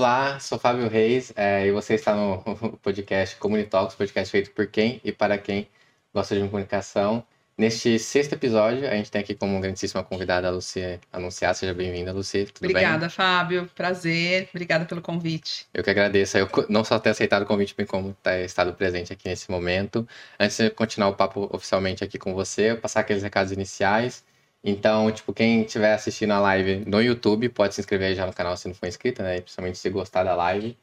Olá, sou Fábio Reis é, e você está no podcast Comunitalks, podcast feito por quem e para quem gosta de comunicação. Neste sexto episódio, a gente tem aqui como grandíssima convidada a Lucy anunciar. Seja bem-vinda, Lucy. Tudo Obrigada, bem? Fábio. Prazer. Obrigada pelo convite. Eu que agradeço. Eu não só ter aceitado o convite, bem como ter estado presente aqui nesse momento. Antes de continuar o papo oficialmente aqui com você, eu passar aqueles recados iniciais. Então, tipo, quem estiver assistindo a live no YouTube, pode se inscrever já no canal se não for inscrito, né? Principalmente se gostar da live.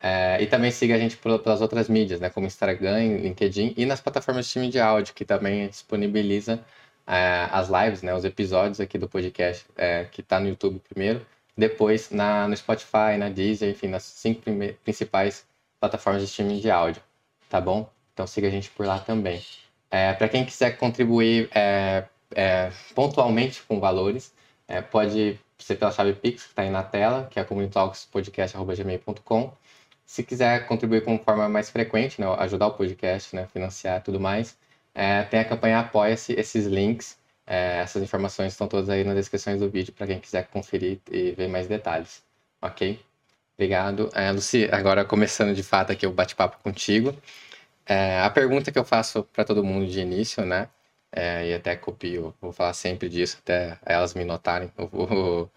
É, e também siga a gente pelas outras mídias, né? Como Instagram, LinkedIn e nas plataformas de streaming de áudio, que também disponibiliza é, as lives, né? Os episódios aqui do podcast, é, que está no YouTube primeiro, depois na, no Spotify, na Deezer, enfim, nas cinco principais plataformas de streaming de áudio, tá bom? Então siga a gente por lá também. É, Para quem quiser contribuir é, é, pontualmente com valores, pode ser pela chave Pix, que está aí na tela, que é communitalkspodcast.gmail.com se quiser contribuir com forma mais frequente, né, ajudar o podcast, né, financiar tudo mais, é, tem a campanha Apoia-se, esses links, é, essas informações estão todas aí nas descrições do vídeo para quem quiser conferir e ver mais detalhes. Ok? Obrigado. É, Luci, agora começando de fato aqui o bate-papo contigo. É, a pergunta que eu faço para todo mundo de início, né? É, e até copio, vou falar sempre disso, até elas me notarem.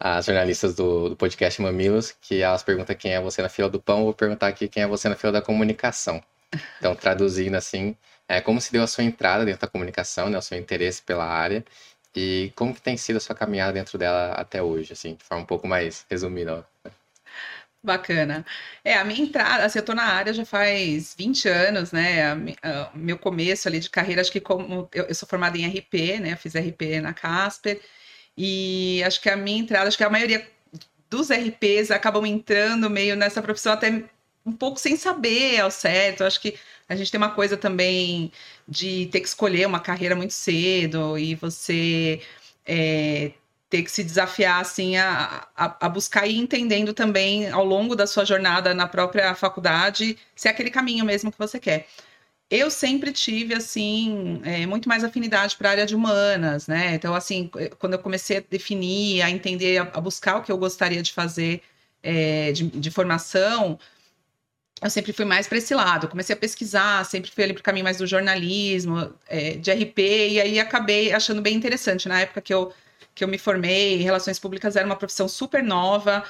As jornalistas do, do, podcast Mamilos, que elas perguntam quem é você na fila do pão, vou perguntar aqui quem é você na fila da comunicação. Então, traduzindo assim, é como se deu a sua entrada dentro da comunicação, né, o seu interesse pela área, e como que tem sido a sua caminhada dentro dela até hoje, assim, de forma um pouco mais resumida. Bacana. É, a minha entrada, assim, eu tô na área já faz 20 anos, né? O meu começo ali de carreira, acho que como eu, eu sou formada em RP, né? Eu fiz RP na Casper, e acho que a minha entrada, acho que a maioria dos RPs acabam entrando meio nessa profissão até um pouco sem saber ao certo. Acho que a gente tem uma coisa também de ter que escolher uma carreira muito cedo e você é, ter que se desafiar assim a, a, a, buscar e entendendo também ao longo da sua jornada na própria faculdade se é aquele caminho mesmo que você quer eu sempre tive, assim, é, muito mais afinidade para a área de humanas, né? Então, assim, eh, quando eu comecei a definir, a entender, a, a buscar o que eu gostaria de fazer é, de, de, formação, eu sempre fui mais para esse lado. Comecei a pesquisar, sempre fui ali para o caminho mais do jornalismo, é, de RP, e aí acabei achando bem interessante. Na época que eu, que eu me formei, relações públicas era uma profissão super nova,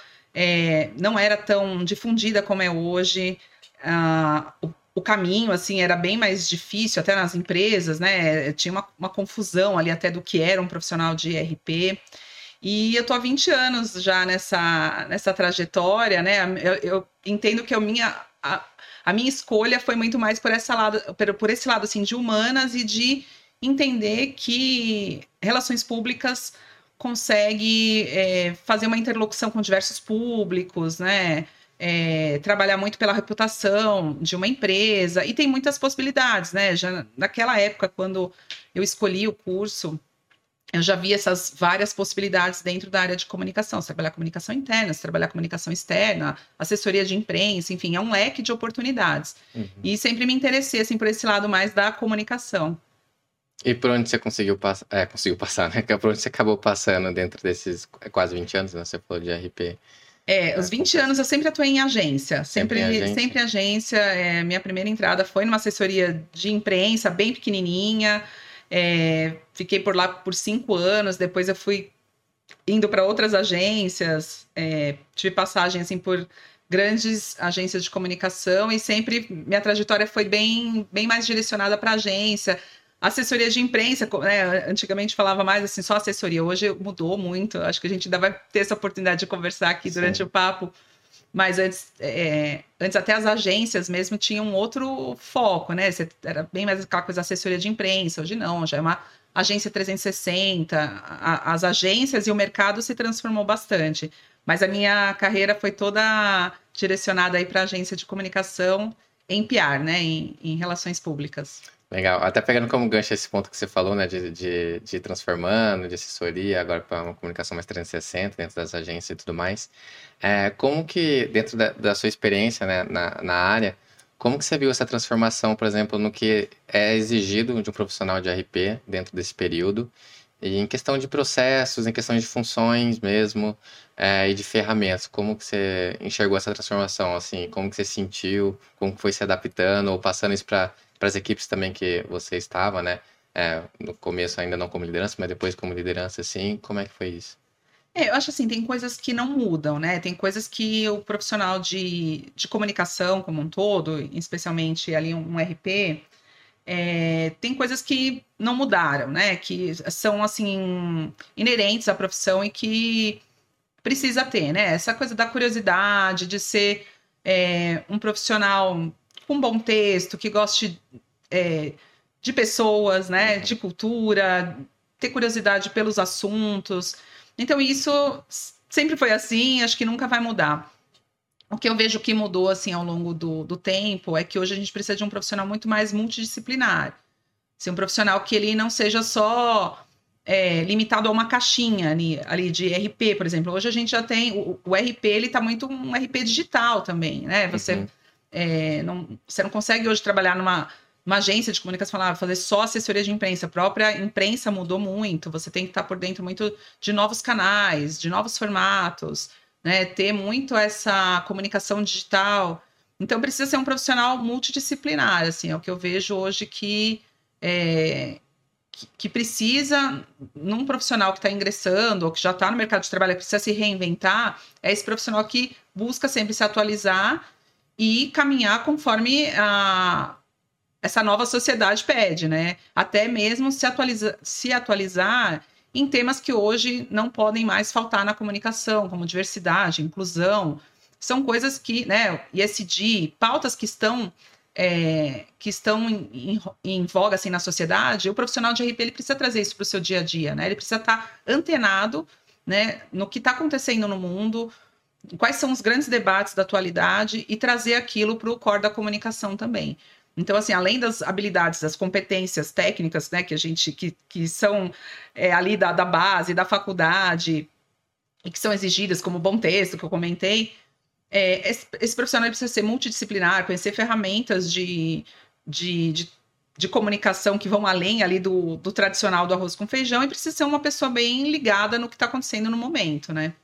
não era tão difundida como é hoje. Uh, o o caminho, assim, era bem mais difícil, até nas empresas, né? Tinha uma, uma confusão ali até do que era um profissional de RP. E eu tô há 20 anos já nessa, nessa trajetória, né? Eu, eu entendo que a minha, a, a, minha escolha foi muito mais por, essa lado, por, por esse lado, assim, de humanas e de entender que relações públicas consegue é, fazer uma interlocução com diversos públicos, né? é, trabalhar muito pela reputação de uma empresa, e tem muitas possibilidades, né? Já naquela época, quando eu escolhi o curso, eu já vi essas várias possibilidades dentro da área de comunicação. Você trabalhar comunicação interna, você trabalhar comunicação externa, assessoria de imprensa, enfim, é um leque de oportunidades. Uhum. E sempre me interessei assim, por esse lado mais da comunicação. E por onde você conseguiu passar? É, conseguiu passar, né? Por onde você acabou passando dentro desses quase 20 anos, né? Você falou de RP. É, os 20 anos eu sempre atuei em agência. Sempre, sempre agência. Sempre agência é, minha primeira entrada foi numa assessoria de imprensa, bem pequenininha. É, fiquei por lá por cinco anos. Depois eu fui indo para outras agências. É, tive passagem assim por grandes agências de comunicação e sempre minha trajetória foi bem, bem mais direcionada para agência assessoria de imprensa, né? Antigamente falava mais assim, só assessoria. Hoje mudou muito. Acho que a gente ainda vai ter essa oportunidade de conversar aqui Sim. durante o papo. Mas antes, é, antes até as agências mesmo tinham um outro foco, né? Você, era bem mais aquela coisa assessoria de imprensa. Hoje não, já é uma agência 360. A, as agências e o mercado se transformou bastante. Mas a minha carreira foi toda direcionada aí para agência de comunicação em PR, né? Em, em relações públicas. Legal. Até pegando como gancho esse ponto que você falou, né, de, de, de transformando, de assessoria, agora para uma comunicação mais 360 dentro das agências e tudo mais. É, como que, dentro da, da sua experiência né, na, na área, como que você viu essa transformação, por exemplo, no que é exigido de um profissional de RP dentro desse período? E em questão de processos, em questão de funções mesmo, é, e de ferramentas, como que você enxergou essa transformação, assim, como que você sentiu, como que foi se adaptando, ou passando isso para as equipes também que você estava, né? É, no começo ainda não como liderança, mas depois como liderança, assim, como é que foi isso? É, eu acho assim, tem coisas que não mudam, né? Tem coisas que o profissional de, de comunicação como um todo, especialmente ali um, um RP, é, tem coisas que não mudaram, né? Que são, assim, inerentes à profissão e que precisa ter, né? Essa coisa da curiosidade, de ser é, um profissional com bom texto, que goste é, de pessoas, né? De cultura, ter curiosidade pelos assuntos. Então, isso sempre foi assim, acho que nunca vai mudar. O que eu vejo que mudou assim ao longo do, do tempo é que hoje a gente precisa de um profissional muito mais multidisciplinar. Ser um profissional que ele não seja só é, limitado a uma caixinha ali, ali, de RP, por exemplo. Hoje a gente já tem o, o RP, ele está muito um RP digital também, né? Você, uhum. É, não, você não consegue hoje trabalhar numa uma agência de comunicação falar, fazer só assessoria de imprensa. A própria imprensa mudou muito. Você tem que estar por dentro muito de novos canais, de novos formatos, né? Ter muito essa comunicação digital. Então precisa ser um profissional multidisciplinar, assim, é o que eu vejo hoje que é, que, que, precisa, num profissional que está ingressando ou que já está no mercado de trabalho, precisa se reinventar, é esse profissional que busca sempre se atualizar e caminhar conforme a, essa nova sociedade pede, né? Até mesmo se, atualiza, se atualizar em temas que hoje não podem mais faltar na comunicação, como diversidade, inclusão. São coisas que, né, ISD, pautas que estão é, que estão em, em, em, voga assim, na sociedade, o profissional de RP ele precisa trazer isso para o seu dia a dia, né? Ele precisa estar tá antenado né, no que está acontecendo no mundo, quais são os grandes debates da atualidade e trazer aquilo para o core da comunicação também. Então, assim, além das habilidades, das competências técnicas, né, que a gente, que, que são é, ali da, da base, da faculdade, e que são exigidas, como bom texto, que eu comentei, é, esse, esse, profissional precisa ser multidisciplinar, conhecer ferramentas de, de, de, de, comunicação que vão além ali do, do tradicional do arroz com feijão, e precisa ser uma pessoa bem ligada no que está acontecendo no momento, né?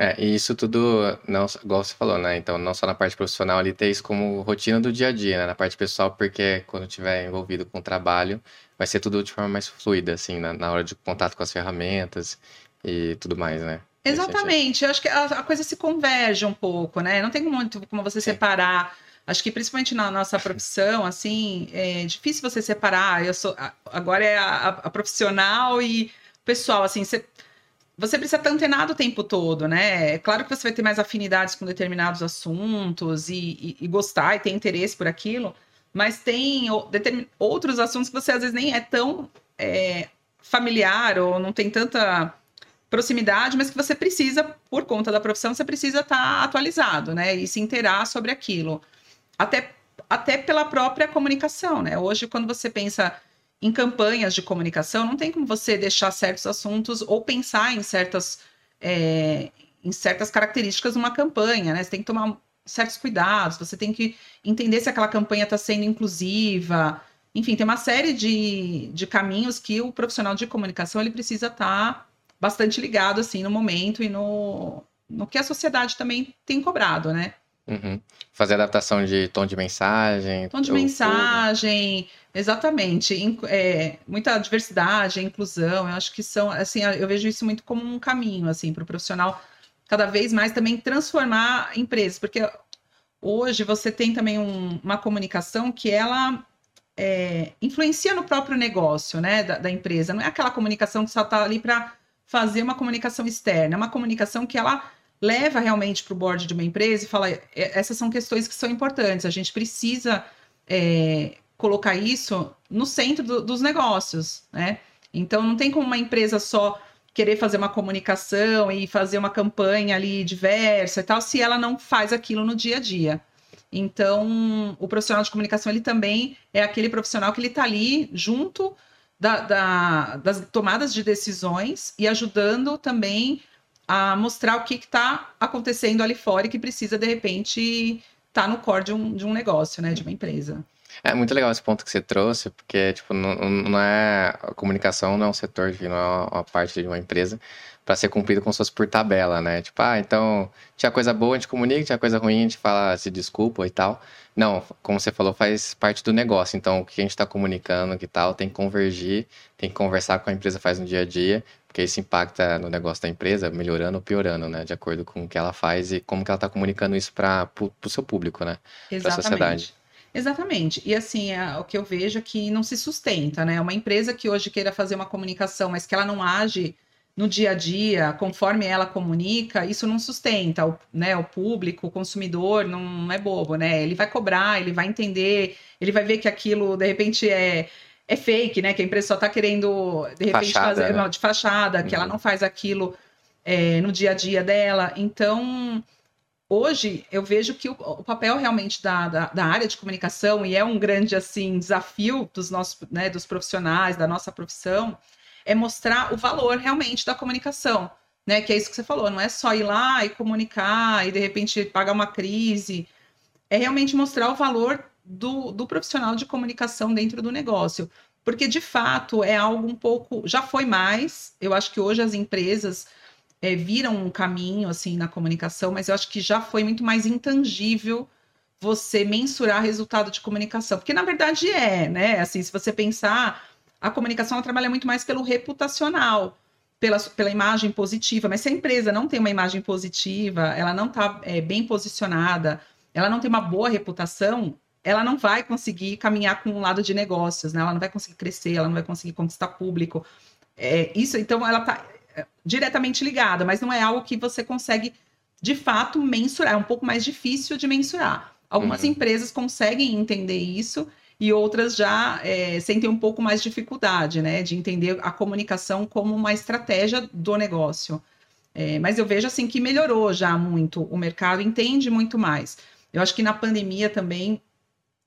É, e isso tudo, não, igual você falou, né? Então, não só na parte profissional, ali ter isso como rotina do dia a dia, né? Na parte pessoal, porque quando estiver envolvido com o trabalho, vai ser tudo de forma mais fluida, assim, na, na hora de contato com as ferramentas e tudo mais, né? Exatamente. Eu acho que a, a, coisa se converge um pouco, né? Não tem muito como você Sim. separar. Acho que principalmente na nossa profissão, assim, é difícil você separar. Eu sou agora é a, a profissional e pessoal, assim, você você precisa estar antenado o tempo todo, né? É claro que você vai ter mais afinidades com determinados assuntos e, e, e gostar e ter interesse por aquilo, mas tem outros assuntos que você às vezes nem é tão é, familiar ou não tem tanta proximidade, mas que você precisa, por conta da profissão, você precisa estar atualizado, né? E se inteirar sobre aquilo. Até, até pela própria comunicação, né? Hoje, quando você pensa em campanhas de comunicação, não tem como você deixar certos assuntos ou pensar em certas, é, em certas características de uma campanha, né? Você tem que tomar certos cuidados, você tem que entender se aquela campanha está sendo inclusiva. Enfim, tem uma série de, de caminhos que o profissional de comunicação ele precisa estar tá bastante ligado assim no momento e no, no que a sociedade também tem cobrado, né? Uhum. Fazer adaptação de tom de mensagem. Tom de mensagem, tudo. Exatamente. É, muita diversidade, inclusão. Eu acho que são, assim, eu vejo isso muito como um caminho, assim, para o profissional cada vez mais também transformar empresas, porque hoje você tem também um, uma comunicação que ela é, influencia no próprio negócio, né, da, da, empresa. Não é aquela comunicação que só está ali para fazer uma comunicação externa, é uma comunicação que ela leva realmente para o board de uma empresa e fala: essas são questões que são importantes, a gente precisa é, colocar isso no centro do, dos negócios, né? Então não tem como uma empresa só querer fazer uma comunicação e fazer uma campanha ali diversa e tal, se ela não faz aquilo no dia a dia. Então, o profissional de comunicação, ele também é aquele profissional que ele está ali junto da, da, das tomadas de decisões e ajudando também a mostrar o que está acontecendo ali fora e que precisa, de repente, estar tá no core de um, de um negócio, né? De uma empresa. É muito legal esse ponto que você trouxe, porque tipo, não, não é. A comunicação não é um setor, não é uma parte de uma empresa para ser cumprido como se fosse por tabela, né? Tipo, ah, então tinha coisa boa, a gente comunica, tinha coisa ruim, a gente fala, se desculpa e tal. Não, como você falou, faz parte do negócio. Então, o que a gente está comunicando, que tal, tem que convergir, tem que conversar com a empresa faz no dia a dia, porque isso impacta no negócio da empresa, melhorando ou piorando, né? De acordo com o que ela faz e como que ela está comunicando isso para o seu público, né? Para a sociedade. Exatamente. E assim, é, o que eu vejo é que não se sustenta, né? Uma empresa que hoje queira fazer uma comunicação, mas que ela não age no dia a dia, conforme ela comunica, isso não sustenta o, né, o público, o consumidor, não é bobo, né? Ele vai cobrar, ele vai entender, ele vai ver que aquilo, de repente, é, é fake, né? Que a empresa só está querendo, de repente, fachada, fazer né? de fachada, uhum. que ela uhum. não faz aquilo é, no dia a dia dela. Então, hoje, eu vejo que o, o papel realmente da, da, da, área de comunicação, e é um grande, assim, desafio dos nossos, né, dos profissionais, da nossa profissão, é mostrar o valor realmente da comunicação, né? Que é isso que você falou, não é só ir lá e comunicar e de repente pagar uma crise, é realmente mostrar o valor do, do profissional de comunicação dentro do negócio. Porque de fato é algo um pouco. Já foi mais, eu acho que hoje as empresas é, viram um caminho assim na comunicação, mas eu acho que já foi muito mais intangível você mensurar resultado de comunicação, porque na verdade é, né? Assim, se você pensar, a comunicação trabalha muito mais pelo reputacional, pela, pela imagem positiva. Mas se a empresa não tem uma imagem positiva, ela não está é, bem posicionada, ela não tem uma boa reputação, ela não vai conseguir caminhar com um lado de negócios, né? Ela não vai conseguir crescer, ela não vai conseguir conquistar público. É, isso, então, ela está diretamente ligada, mas não é algo que você consegue de fato mensurar. É um pouco mais difícil de mensurar. Algumas uhum. empresas conseguem entender isso e outras já é, sentem um pouco mais dificuldade, né, de entender a comunicação como uma estratégia do negócio. É, mas eu vejo assim que melhorou já muito, o mercado entende muito mais. Eu acho que na pandemia também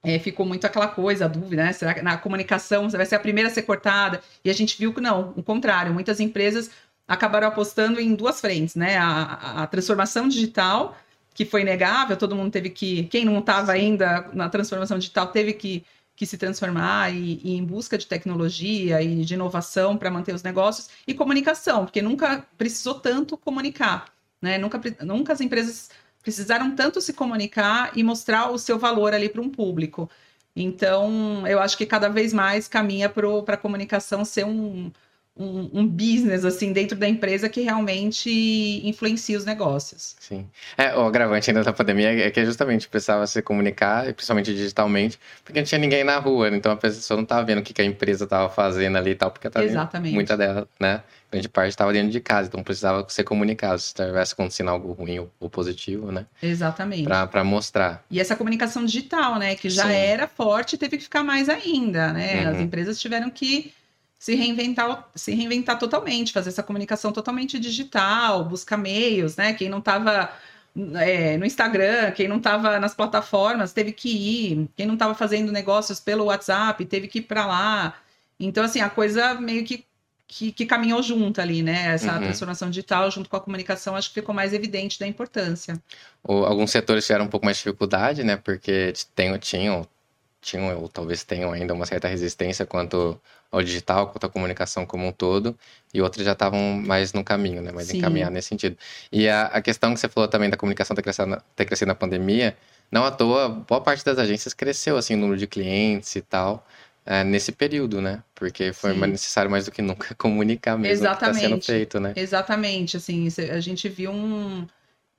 é, ficou muito aquela coisa, a dúvida, né? Será que na comunicação você vai ser a primeira a ser cortada? E a gente viu que não, o contrário, muitas empresas acabaram apostando em duas frentes, né? A, a transformação digital, que foi inegável, todo mundo teve que, quem não estava ainda na transformação digital, teve que que se transformar e, e em busca de tecnologia e de inovação para manter os negócios e comunicação, porque nunca precisou tanto comunicar, né? Nunca, nunca as empresas precisaram tanto se comunicar e mostrar o seu valor ali para um público. Então, eu acho que cada vez mais caminha para a comunicação ser um, um, um, business assim dentro da empresa que realmente influencia os negócios. Sim. É, o agravante ainda da pandemia é que justamente precisava se comunicar, principalmente digitalmente, porque não tinha ninguém na rua, então a pessoa não estava vendo o que a empresa estava fazendo ali e tal, porque tava Exatamente. muita dela, né? Grande parte estava dentro de casa, então precisava ser comunicado se estivesse acontecendo algo ruim ou, positivo, né? Exatamente. Para mostrar. E essa comunicação digital, né, que já Sim. era forte, teve que ficar mais ainda, né? Uhum. As empresas tiveram que se reinventar, se reinventar totalmente, fazer essa comunicação totalmente digital, buscar meios, né? Quem não estava é, no Instagram, quem não estava nas plataformas teve que ir, quem não estava fazendo negócios pelo WhatsApp teve que ir para lá. Então, assim, a coisa meio que, que, que caminhou junto ali, né? Essa uhum. transformação digital junto com a comunicação, acho que ficou mais evidente da importância. alguns setores tiveram um pouco mais de dificuldade, né? Porque tem, tinham, tinham, ou talvez tenham ainda uma certa resistência quanto ao digital, quanto à comunicação como um todo, e outras já estavam mais no caminho, né? Mais Sim. encaminhadas nesse sentido. E a, a, questão que você falou também da comunicação ter crescido, ter crescido na pandemia, não à toa, boa parte das agências cresceu, assim, o número de clientes e tal, é, nesse período, né? Porque foi mais necessário mais do que nunca comunicar mesmo Exatamente. o que está sendo feito, né? Exatamente, assim, a gente viu um,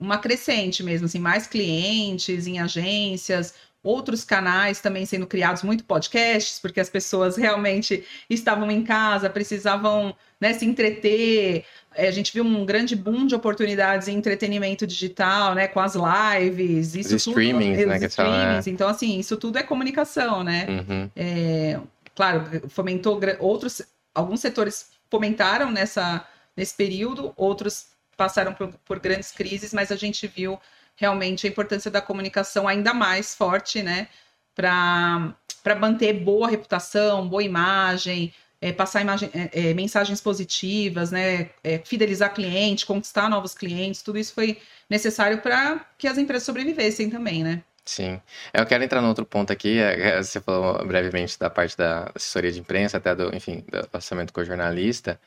uma crescente mesmo, assim, mais clientes em agências, outros canais também sendo criados, muito podcasts, porque as pessoas realmente estavam em casa, precisavam né, se entreter. É, a gente viu um grande boom de oportunidades em entretenimento digital, né, com as lives, isso os tudo, streamings, né, streamings. Então, assim, isso tudo é comunicação, né? Uhum. É, claro, fomentou outros, alguns setores fomentaram nessa nesse período, outros passaram por, por grandes crises, mas a gente viu realmente a importância da comunicação ainda mais forte, né? Para manter boa reputação, boa imagem, é, passar imagem, é, é, mensagens positivas, né? É, fidelizar cliente, conquistar novos clientes, tudo isso foi necessário para que as empresas sobrevivessem também, né? Sim. Eu quero entrar no outro ponto aqui. É, é, você falou brevemente da parte da assessoria de imprensa, até do, enfim, do relacionamento com jornalista.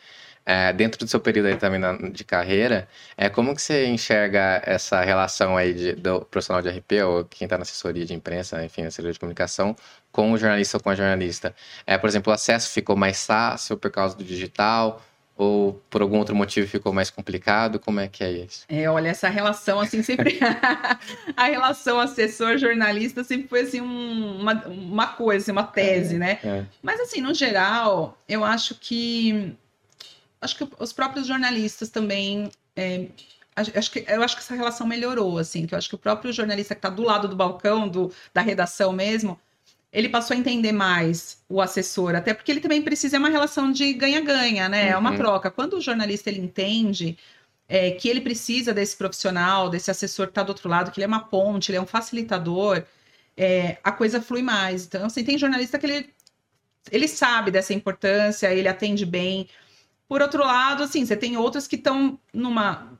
É, dentro do seu período aí também de carreira, é, como que você enxerga essa relação aí de, do profissional de RP ou quem está na assessoria de imprensa, enfim, na assessoria de comunicação, com o jornalista ou com a jornalista? É, por exemplo, o acesso ficou mais fácil por causa do digital? Ou por algum outro motivo ficou mais complicado? Como é que é isso? É, olha, essa relação, assim, sempre. a relação assessor-jornalista sempre foi, assim, um, uma, uma coisa, assim, uma tese, é, né? É. Mas, assim, no geral, eu acho que. Acho que os próprios jornalistas também. É, acho que, eu acho que essa relação melhorou, assim, que eu acho que o próprio jornalista que está do lado do balcão, do, da redação mesmo, ele passou a entender mais o assessor, até porque ele também precisa, é uma relação de ganha-ganha, né? Uhum. É uma uhum. troca. Quando o jornalista ele entende é, que ele precisa desse profissional, desse assessor que está do outro lado, que ele é uma ponte, ele é um facilitador, é, a coisa flui mais. Então, assim, tem jornalista que ele, ele sabe dessa importância, ele atende bem. Por outro lado, assim, você tem outros que estão numa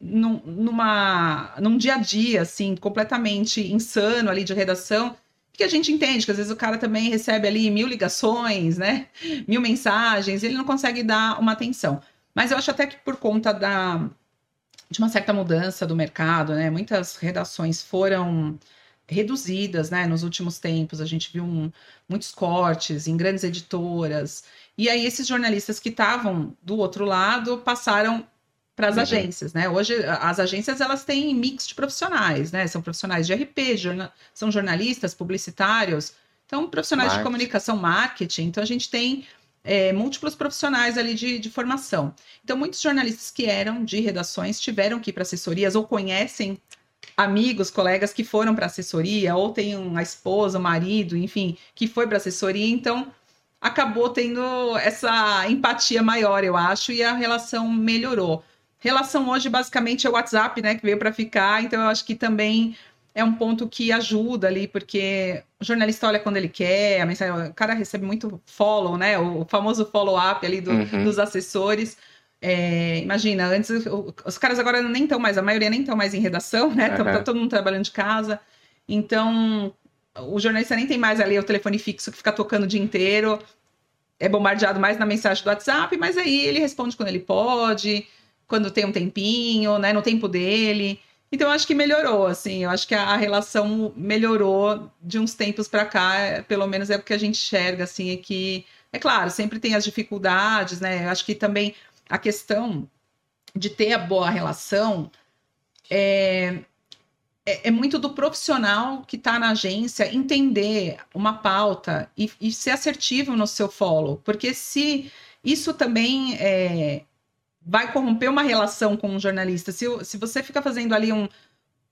num, numa num dia a dia assim completamente insano ali de redação que a gente entende que às vezes o cara também recebe ali mil ligações, né? Mil mensagens, ele não consegue dar uma atenção. Mas eu acho até que por conta da de uma certa mudança do mercado, né? Muitas redações foram reduzidas, né? Nos últimos tempos, a gente viu um, muitos cortes em grandes editoras. E aí esses jornalistas que estavam do outro lado passaram para as uhum. agências, né? Hoje as agências elas têm mix de profissionais, né? São profissionais de RP, jorna são jornalistas, publicitários, então profissionais marketing. de comunicação, marketing. Então a gente tem é, múltiplos profissionais ali de, de, formação. Então muitos jornalistas que eram de redações tiveram que ir para assessorias ou conhecem amigos, colegas que foram para assessoria ou tem uma esposa, um marido, enfim, que foi para assessoria. Então acabou tendo essa empatia maior, eu acho, e a relação melhorou. Relação hoje, basicamente, é o WhatsApp, né, que veio para ficar, então eu acho que também é um ponto que ajuda ali, porque o jornalista olha quando ele quer, a mensagem, o cara recebe muito follow, né, o famoso follow-up ali do, uhum. dos assessores. É, imagina, antes os caras agora nem estão mais, a maioria nem estão mais em redação, né? Uhum. Tá todo mundo trabalhando de casa. Então, o jornalista nem tem mais ali o telefone fixo que fica tocando o dia inteiro. É bombardeado mais na mensagem do WhatsApp, mas aí ele responde quando ele pode quando tem um tempinho, né, no tempo dele. Então, eu acho que melhorou, assim, eu acho que a, a relação melhorou de uns tempos para cá, pelo menos é o que a gente enxerga, assim, é que, é claro, sempre tem as dificuldades, né, eu acho que também a questão de ter a boa relação é, é, é muito do profissional que está na agência entender uma pauta e, e, ser assertivo no seu follow, porque se isso também é, vai corromper uma relação com um jornalista. Se, se você fica fazendo ali um,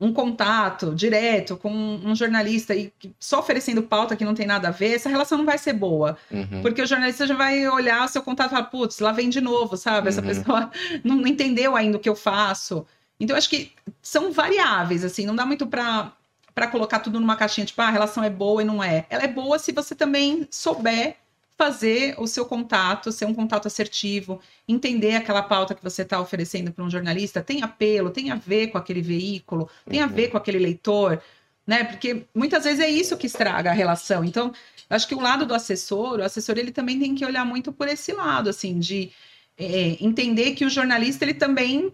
um contato direto com um jornalista e só oferecendo pauta que não tem nada a ver, essa relação não vai ser boa. Uhum. Porque o jornalista já vai olhar o seu contato e falar, putz, lá vem de novo, sabe? Essa uhum. pessoa não, não, entendeu ainda o que eu faço. Então, acho que são variáveis, assim, não dá muito para para colocar tudo numa caixinha, tipo, ah, a relação é boa e não é. Ela é boa se você também souber fazer o seu contato ser um contato assertivo, entender aquela pauta que você está oferecendo para um jornalista, tem apelo, tem a ver com aquele veículo, tem a ver com aquele leitor, né? Porque muitas vezes é isso que estraga a relação. Então, acho que o lado do assessor, o assessor ele também tem que olhar muito por esse lado, assim, de é, entender que o jornalista ele também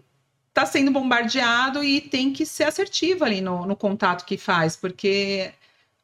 está sendo bombardeado e tem que ser assertivo ali no, no contato que faz, porque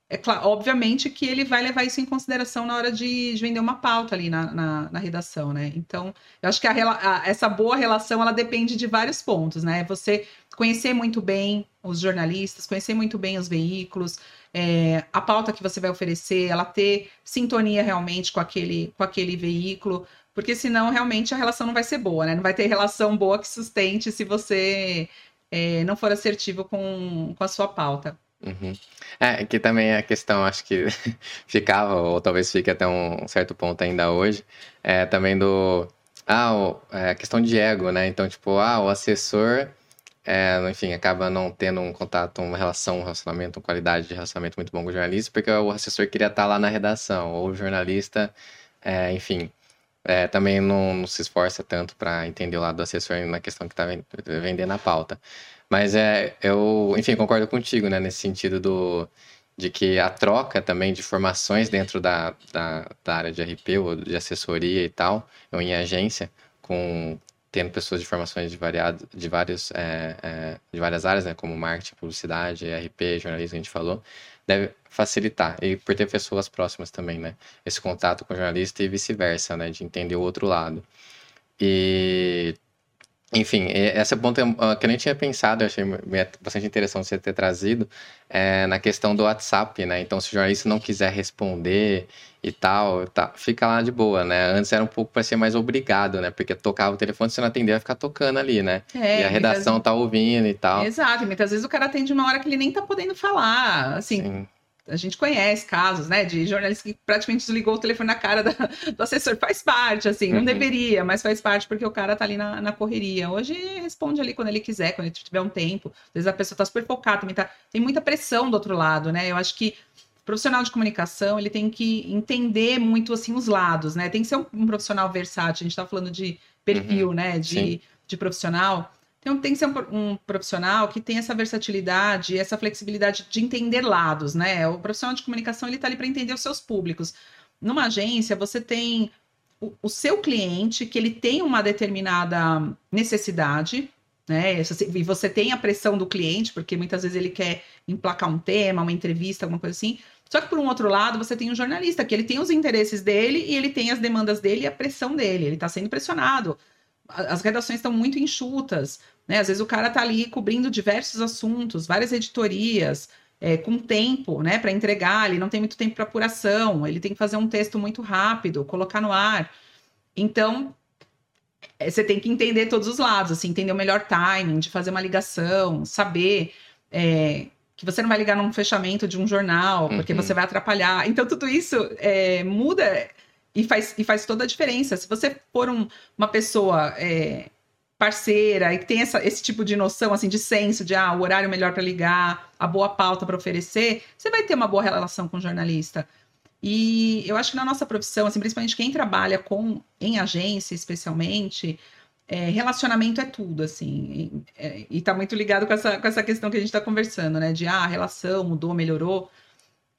é claro, obviamente que ele vai levar isso em consideração na hora de, de vender uma pauta ali na, na, na, redação, né? Então, eu acho que a, a, essa boa relação ela depende de vários pontos, né? Você conhecer muito bem os jornalistas, conhecer muito bem os veículos, é, a pauta que você vai oferecer, ela ter sintonia realmente com aquele, com aquele veículo, porque senão realmente a relação não vai ser boa, né? Não vai ter relação boa que sustente se você é, não for assertivo com, com a sua pauta. Uhum. É, que também é a questão, acho que ficava, ou talvez fique até um certo ponto ainda hoje, é também do. Ah, o, é, a questão de ego, né? Então, tipo, ah, o assessor, é, enfim, acaba não tendo um contato, uma relação, um relacionamento, uma qualidade de relacionamento muito bom com o jornalista, porque o assessor queria estar lá na redação, ou o jornalista, é, enfim, é, também não, não, se esforça tanto para entender o lado do assessor na questão que está vendendo a pauta. Mas é, eu, enfim, concordo contigo, né, nesse sentido do, de que a troca também de formações dentro da, da, da área de RP ou de assessoria e tal, ou em agência, com tendo pessoas de formações de, variado, de, vários, é, é, de várias áreas, né, como marketing, publicidade, RP, jornalismo, a gente falou, deve facilitar. E por ter pessoas próximas também, né? Esse contato com o jornalista e vice-versa, né? De entender o outro lado. E enfim, esse ponto é que eu nem tinha pensado, eu achei bastante interessante você ter trazido, é, na questão do WhatsApp, né? Então, se o jornalista não quiser responder e tal, tá, fica lá de boa, né? Antes era um pouco para ser mais obrigado, né? Porque tocava o telefone, se não atender, ia ficar tocando ali, né? É, e a redação muitas... tá ouvindo e tal. Exato, muitas vezes o cara atende uma hora que ele nem tá podendo falar, assim... Sim a gente conhece casos, né, de jornalista que praticamente desligou o telefone na cara da, do assessor. Faz parte, assim, não uhum. deveria, mas faz parte porque o cara tá ali na, na, correria. Hoje responde ali quando ele quiser, quando ele tiver um tempo. Às vezes a pessoa tá super focada, também tá, tem muita pressão do outro lado, né? Eu acho que o profissional de comunicação, ele tem que entender muito, assim, os lados, né? Tem que ser um, um profissional versátil. A gente tá falando de perfil, uhum. né, de, de profissional. Então, tem que ser um, um, profissional que tem essa versatilidade, essa flexibilidade de entender lados, né? O profissional de comunicação, ele está ali para entender os seus públicos. Numa agência, você tem o, o, seu cliente, que ele tem uma determinada necessidade, né? E você tem a pressão do cliente, porque muitas vezes ele quer emplacar um tema, uma entrevista, alguma coisa assim. Só que, por um outro lado, você tem um jornalista, que ele tem os interesses dele e ele tem as demandas dele e a pressão dele. Ele está sendo pressionado as redações estão muito enxutas, né? Às vezes o cara está ali cobrindo diversos assuntos, várias editorias, é, com tempo, né, para entregar, ele não tem muito tempo para apuração, ele tem que fazer um texto muito rápido, colocar no ar. Então, é, você tem que entender todos os lados, assim, entender o melhor timing de fazer uma ligação, saber é, que você não vai ligar num fechamento de um jornal, porque uhum. você vai atrapalhar. Então, tudo isso é, muda e faz, e faz toda a diferença. Se você for um, uma pessoa é, parceira e que tem essa, esse tipo de noção, assim, de senso, de ah, o horário melhor para ligar, a boa pauta para oferecer, você vai ter uma boa relação com o jornalista. E eu acho que na nossa profissão, assim, principalmente quem trabalha com em agência, especialmente, é, relacionamento é tudo, assim, e, é, e tá muito ligado com essa, com essa questão que a gente está conversando, né? De ah, a relação mudou, melhorou.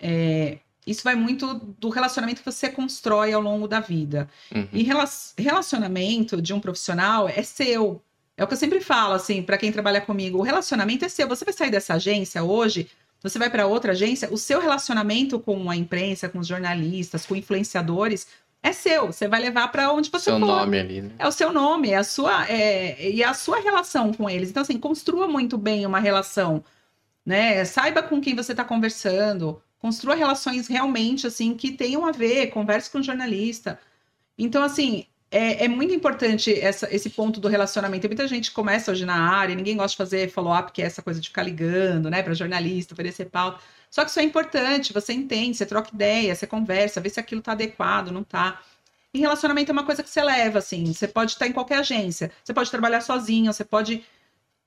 É, isso vai muito do relacionamento que você constrói ao longo da vida. Uhum. E relacionamento de um profissional é seu. É o que eu sempre falo, assim, para quem trabalha comigo. O relacionamento é seu. Você vai sair dessa agência hoje, você vai para outra agência, o seu relacionamento com a imprensa, com os jornalistas, com influenciadores, é seu. Você vai levar para onde você seu for. Seu nome ali, né? É o seu nome, é a sua é, e a sua relação com eles. Então, assim, construa muito bem uma relação, né? Saiba com quem você está conversando construa relações realmente assim que tenham a ver, converse com o jornalista. Então, assim, é, é muito importante essa, esse ponto do relacionamento. Muita gente começa hoje na área, ninguém gosta de fazer follow-up, que é essa coisa de ficar ligando, né, para jornalista, oferecer pauta. Só que isso é importante, você entende, você troca ideia, você conversa, vê se aquilo está adequado, não está. E relacionamento é uma coisa que você leva, assim. Você pode estar em qualquer agência, você pode trabalhar sozinho, você pode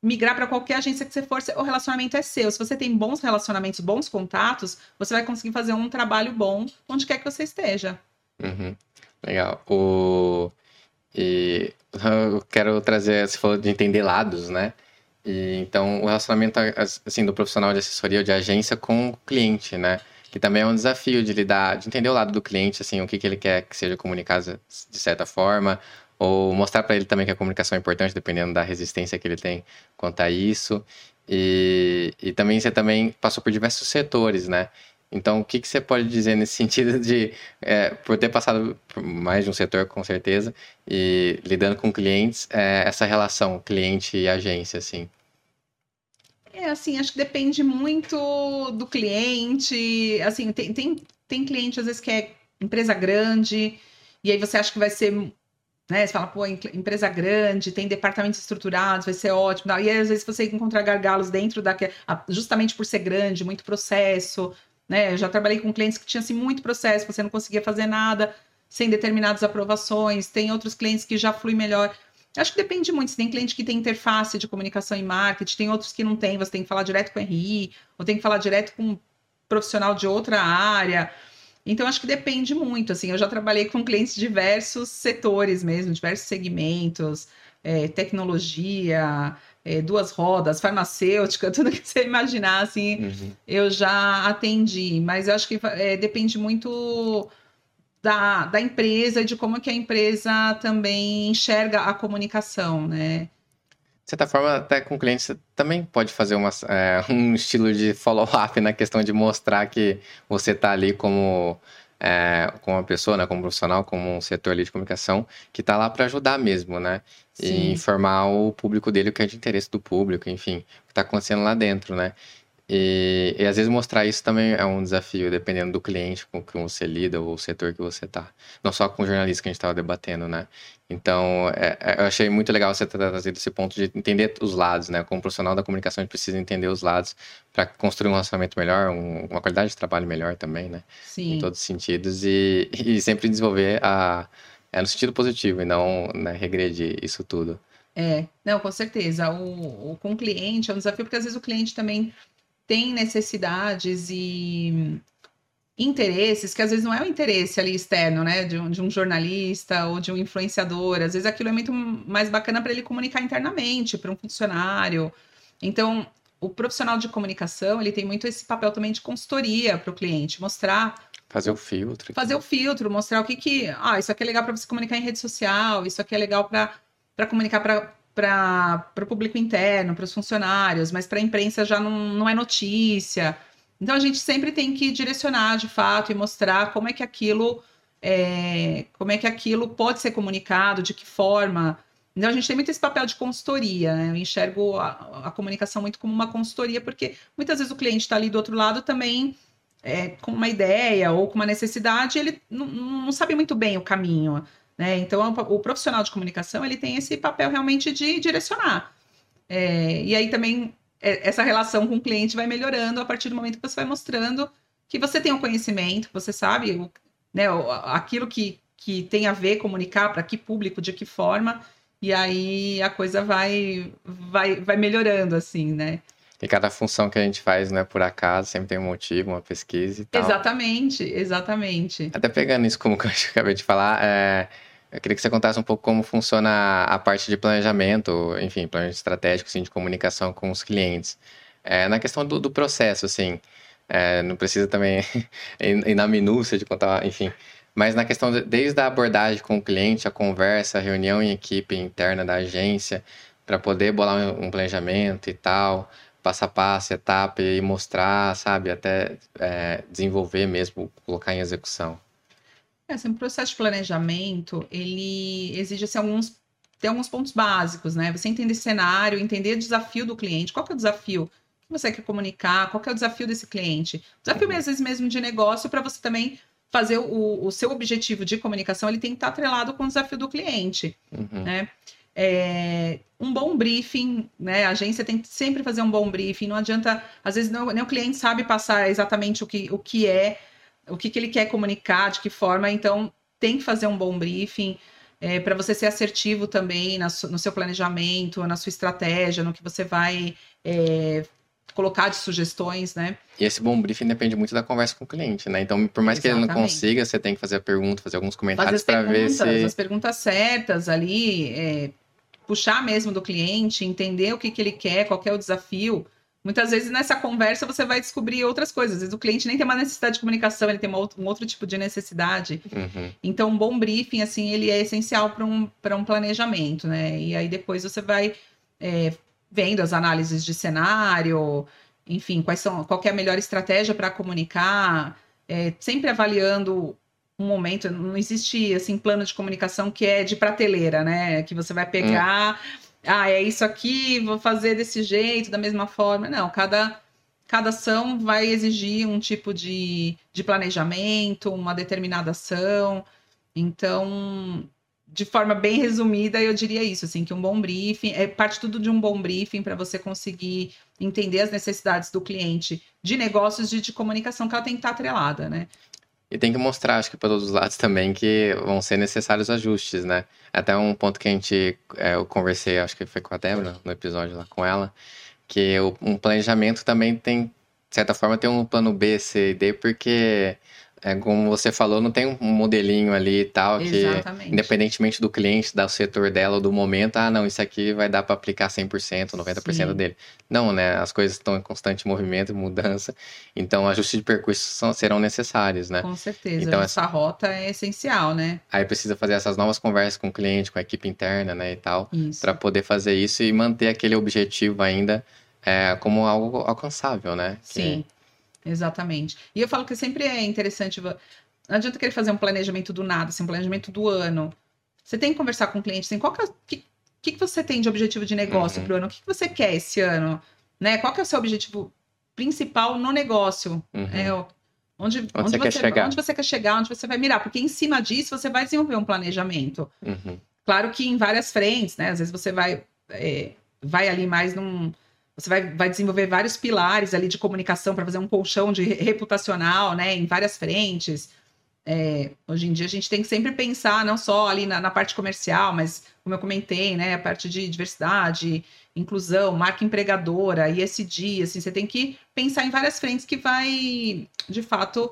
migrar para qualquer agência que você for, o relacionamento é seu. Se você tem bons relacionamentos, bons contatos, você vai conseguir fazer um trabalho bom onde quer que você esteja. Uhum. Legal. O... E eu quero trazer, você falou de entender lados, né? E, então, o relacionamento assim, do profissional de assessoria ou de agência com o cliente, né? Que também é um desafio de lidar, de entender o lado do cliente, assim, o que, que ele quer que seja comunicado de certa forma, ou mostrar para ele também que a comunicação é importante, dependendo da resistência que ele tem quanto a isso. E, e também você também passou por diversos setores, né? Então, o que, que você pode dizer nesse sentido de, é, por ter passado por mais de um setor, com certeza, e lidando com clientes, é, essa relação cliente e agência, assim? É, assim, acho que depende muito do cliente. Assim, tem, tem, tem cliente, às vezes, que é empresa grande, e aí você acha que vai ser né? Você fala, pô, empresa grande, tem departamentos estruturados, vai ser ótimo. E às vezes, você encontra gargalos dentro da. Justamente por ser grande, muito processo. Né? Eu já trabalhei com clientes que tinham assim, muito processo, você não conseguia fazer nada sem determinadas aprovações. Tem outros clientes que já flui melhor. Acho que depende muito. Se tem cliente que tem interface de comunicação e marketing, tem outros que não tem, você tem que falar direto com o RI, ou tem que falar direto com um profissional de outra área. Então, acho que depende muito. Assim, eu já trabalhei com clientes de diversos setores mesmo, diversos segmentos, é, tecnologia, é, duas rodas, farmacêutica, tudo que você imaginar, assim, uhum. eu já atendi. Mas eu acho que é, depende muito da, da empresa e de como que a empresa também enxerga a comunicação, né? De certa forma, até com clientes, você também pode fazer uma, é, um estilo de follow-up na questão de mostrar que você está ali como é, com uma pessoa, né, como profissional, como um setor ali de comunicação, que está lá para ajudar mesmo, né? Sim. E informar o público dele o que é de interesse do público, enfim, o que está acontecendo lá dentro, né? E, e, às vezes mostrar isso também é um desafio, dependendo do cliente com que você lida ou o setor que você está. Não só com o jornalista que a gente estava debatendo, né? Então, é, é, eu achei muito legal você ter trazido esse ponto de entender os lados, né? Como profissional da comunicação, a gente precisa entender os lados para construir um relacionamento melhor, um, uma qualidade de trabalho melhor também, né? Sim. Em todos os sentidos. E, e sempre desenvolver a, é, no sentido positivo e não né, regredir isso tudo. É, não, com certeza. O, o, com o cliente é um desafio, porque às vezes o cliente também tem necessidades e interesses que às vezes não é o interesse ali externo, né, de um, de um jornalista ou de um influenciador. Às vezes aquilo é muito mais bacana para ele comunicar internamente para um funcionário. Então, o profissional de comunicação ele tem muito esse papel também de consultoria para o cliente, mostrar fazer o filtro, fazer o filtro, mostrar o que que, ah, isso aqui é legal para você comunicar em rede social, isso aqui é legal para para comunicar para para o público interno, para os funcionários, mas para a imprensa já não, não é notícia. Então a gente sempre tem que direcionar de fato e mostrar como é que aquilo é, como é que aquilo pode ser comunicado, de que forma. Então a gente tem muito esse papel de consultoria, né? Eu enxergo a, a comunicação muito como uma consultoria, porque muitas vezes o cliente está ali do outro lado também é, com uma ideia ou com uma necessidade, ele não, não sabe muito bem o caminho. Né? Então, o profissional de comunicação ele tem esse papel realmente de direcionar. É, e aí também é, essa relação com o cliente vai melhorando a partir do momento que você vai mostrando que você tem o um conhecimento, você sabe o, né, aquilo que, que tem a ver comunicar para que público, de que forma, e aí a coisa vai, vai, vai melhorando, assim, né? E cada função que a gente faz não é por acaso, sempre tem um motivo, uma pesquisa e tal. Exatamente, exatamente. Até pegando isso como que eu acabei de falar, é, eu queria que você contasse um pouco como funciona a parte de planejamento, enfim, planejamento estratégico, assim, de comunicação com os clientes. É, na questão do, do processo, assim, é, não precisa também ir na minúcia de contar, enfim, mas na questão de, desde a abordagem com o cliente, a conversa, a reunião em equipe interna da agência, para poder bolar um, planejamento e tal, passo a passo, etapa e mostrar, sabe, até é, desenvolver mesmo, colocar em execução. É, assim, o processo de planejamento, ele exige assim, alguns, tem alguns pontos básicos, né? Você entender cenário, entender o desafio do cliente, qual que é o desafio que você quer comunicar, qual que é o desafio desse cliente. Desafio, uhum. às vezes, mesmo de negócio, para você também fazer o, o seu objetivo de comunicação, ele tem que estar atrelado com o desafio do cliente, uhum. né? É, um bom briefing, né? A agência tem que sempre fazer um bom briefing. Não adianta, às vezes, não, nem o cliente sabe passar exatamente o que, o que é o que, que ele quer comunicar, de que forma, então tem que fazer um bom briefing. É, para você ser assertivo também na, no seu planejamento, na sua estratégia, no que você vai é, colocar de sugestões, né? E esse bom briefing depende muito da conversa com o cliente, né? Então, por mais Exatamente. que ele não consiga, você tem que fazer a pergunta, fazer alguns comentários para ver se... As perguntas certas ali, é, puxar mesmo do cliente, entender o que, que ele quer, qual que é o desafio, Muitas vezes nessa conversa você vai descobrir outras coisas. Às vezes o cliente nem tem uma necessidade de comunicação, ele tem um outro tipo de necessidade. Uhum. Então, um bom briefing, assim, ele é essencial para um, um planejamento, né? E aí depois você vai é, vendo as análises de cenário, enfim, quais são, qual é a melhor estratégia para comunicar, é, sempre avaliando um momento, não existe assim plano de comunicação que é de prateleira, né? Que você vai pegar. Uhum ah, é isso aqui, vou fazer desse jeito, da mesma forma. Não, cada, cada ação vai exigir um tipo de, de planejamento, uma determinada ação. Então, de forma bem resumida, eu diria isso, assim, que um bom briefing, é parte tudo de um bom briefing para você conseguir entender as necessidades do cliente de negócios e de comunicação, que ela tem que estar atrelada, né? E tem que mostrar, acho que para todos os lados também, que vão ser necessários ajustes, né? Até um ponto que a gente, é, eu conversei, acho que foi com a Débora, no episódio lá com ela, que um planejamento também tem, de certa forma, tem um plano B, C e D, porque é como você falou, não tem um modelinho ali e tal que, Exatamente. independentemente do cliente, do setor dela ou do momento, ah, não, isso aqui vai dar para aplicar 100%, 90% Sim. dele. Não, né? As coisas estão em constante movimento e mudança, então ajustes de percurso são- serão necessários, né? Com certeza. Então, essa rota é essencial, né? Aí precisa fazer essas novas conversas com o cliente, com a equipe interna, né, e tal, para poder fazer isso e manter aquele objetivo ainda é, como algo alcançável, né? Que- Sim, exatamente. E eu falo que sempre é interessante. Não adianta querer fazer um planejamento do nada, assim, um planejamento do ano. Você tem que conversar com o cliente, assim, qual que, é, o que, que você tem de objetivo de negócio Uhum. para o ano? O que, que você quer esse ano? Né? Qual que é o seu objetivo principal no negócio? Uhum. É, o- onde, você quer chegar? onde você quer chegar, onde você vai mirar? Porque em cima disso você vai desenvolver um planejamento. Uhum. Claro que em várias frentes, né? Às vezes você vai, é, vai ali mais num. Você vai, vai desenvolver vários pilares ali de comunicação para fazer um colchão de re- reputacional, né? Em várias frentes. É, hoje em dia a gente tem que sempre pensar não só ali na, na parte comercial, mas como eu comentei, né? A parte de diversidade, inclusão, marca empregadora, ESG, assim, você tem que pensar em várias frentes que vai, de fato,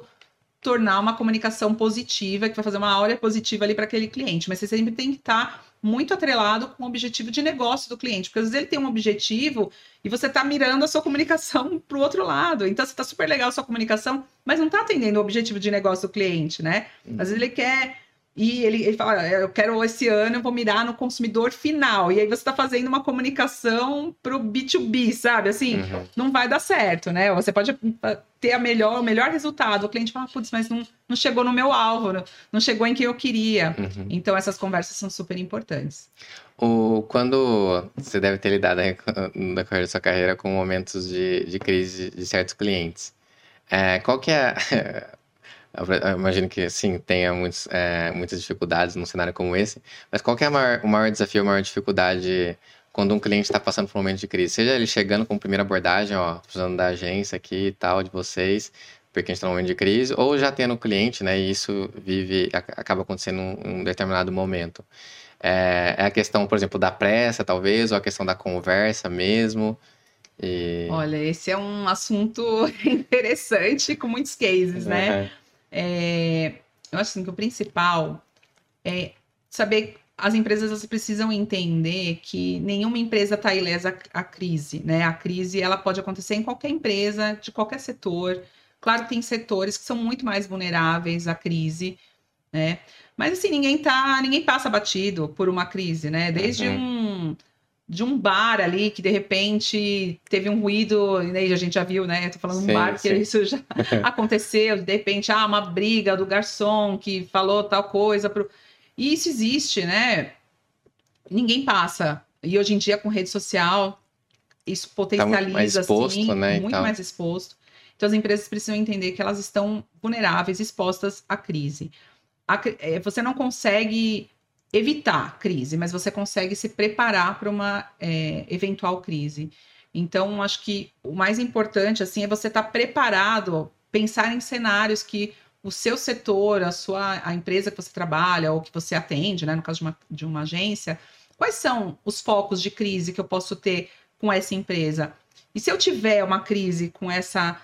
tornar uma comunicação positiva, que vai fazer uma aura positiva ali para aquele cliente. Mas você sempre tem que estar muito atrelado com o objetivo de negócio do cliente, porque às vezes ele tem um objetivo e você está mirando a sua comunicação para o outro lado. Então, você está super legal a sua comunicação, mas não está atendendo o objetivo de negócio do cliente, né? Às vezes ele quer. E ele, ele fala, "Ah, eu quero esse ano, eu vou mirar no consumidor final. E aí você está fazendo uma comunicação para o B2B, sabe? Assim, Uhum. não vai dar certo, né? Você pode ah, ter a melhor, o melhor resultado. O cliente fala, putz, mas não, não chegou no meu alvo, não, chegou em quem eu queria. Uhum. Então, essas conversas são super importantes. O, quando você deve ter lidado decorrer da sua carreira com momentos de, de crise de certos clientes. É, qual que é. Eu imagino que sim, tenha muitos, é, muitas dificuldades num cenário como esse, mas qual é a maior- o maior desafio, a maior dificuldade quando um cliente está passando por um momento de crise? Seja ele chegando com primeira abordagem, ó, precisando da agência aqui e tal, de vocês, porque a gente está num momento de crise, ou já tendo o cliente, né, e isso vive, ac- acaba acontecendo em um determinado momento. É, é a questão, por exemplo, da pressa, talvez, ou a questão da conversa mesmo. E... Olha, esse é um assunto interessante com muitos cases, né? Uhum. É, eu acho assim, que o principal é saber. As empresas precisam entender que nenhuma empresa está ilesa à crise, né? A crise ela pode acontecer em qualquer empresa, de qualquer setor. Claro que tem setores que são muito mais vulneráveis à crise, né? Mas assim, ninguém tá, ninguém passa batido por uma crise, né? Desde um de um bar ali que de repente teve um ruído, e aí a gente já viu, né? Eu tô falando de Sim, um bar que sim. isso já aconteceu, de repente, ah, uma briga do garçom que falou tal coisa pro... E isso existe, né? Ninguém passa. E hoje em dia com rede social isso potencializa Tá mais exposto, assim, né, muito mais exposto. Então as empresas precisam entender que elas estão vulneráveis, expostas à crise. A eh, você não consegue evitar crise, mas você consegue se preparar para uma eh, eventual crise. Então, acho que o mais importante assim é você estar preparado, pensar em cenários que o seu setor, a sua a empresa que você trabalha ou que você atende, né, no caso de uma, de uma agência, quais são os focos de crise que eu posso ter com essa empresa? E se eu tiver uma crise com essa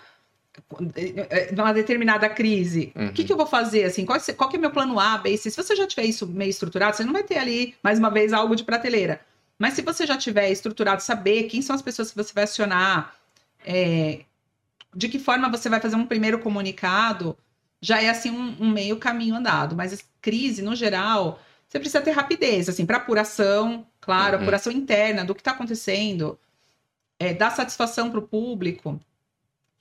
numa determinada crise, Uhum. o que, que eu vou fazer? Assim, qual, qual que é o meu plano A, B, C? Se você já tiver isso meio estruturado, você não vai ter ali, mais uma vez, algo de prateleira. Mas se você já tiver estruturado, saber quem são as pessoas que você vai acionar, é, de que forma você vai fazer um primeiro comunicado, já é assim um, um meio caminho andado. Mas crise, no geral, você precisa ter rapidez, assim, para apuração, claro, Uhum. apuração interna do que está acontecendo, é, dar satisfação para o público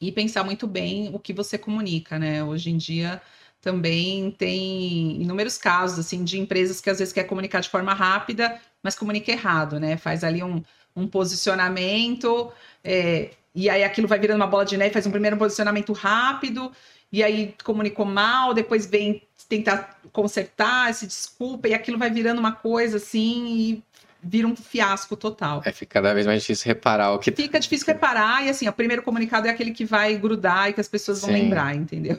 e pensar muito bem o que você comunica, né? Hoje em dia também tem inúmeros casos assim de empresas que às vezes quer comunicar de forma rápida, mas comunica errado, né? Faz ali um, um posicionamento é, e aí aquilo vai virando uma bola de neve, faz um primeiro posicionamento rápido e aí comunicou mal, depois vem tentar consertar, se desculpa e aquilo vai virando uma coisa assim e vira um fiasco total. É, fica cada vez mais difícil reparar o que Fica difícil reparar, e assim, o primeiro comunicado é aquele que vai grudar e que as pessoas vão Sim. lembrar, entendeu?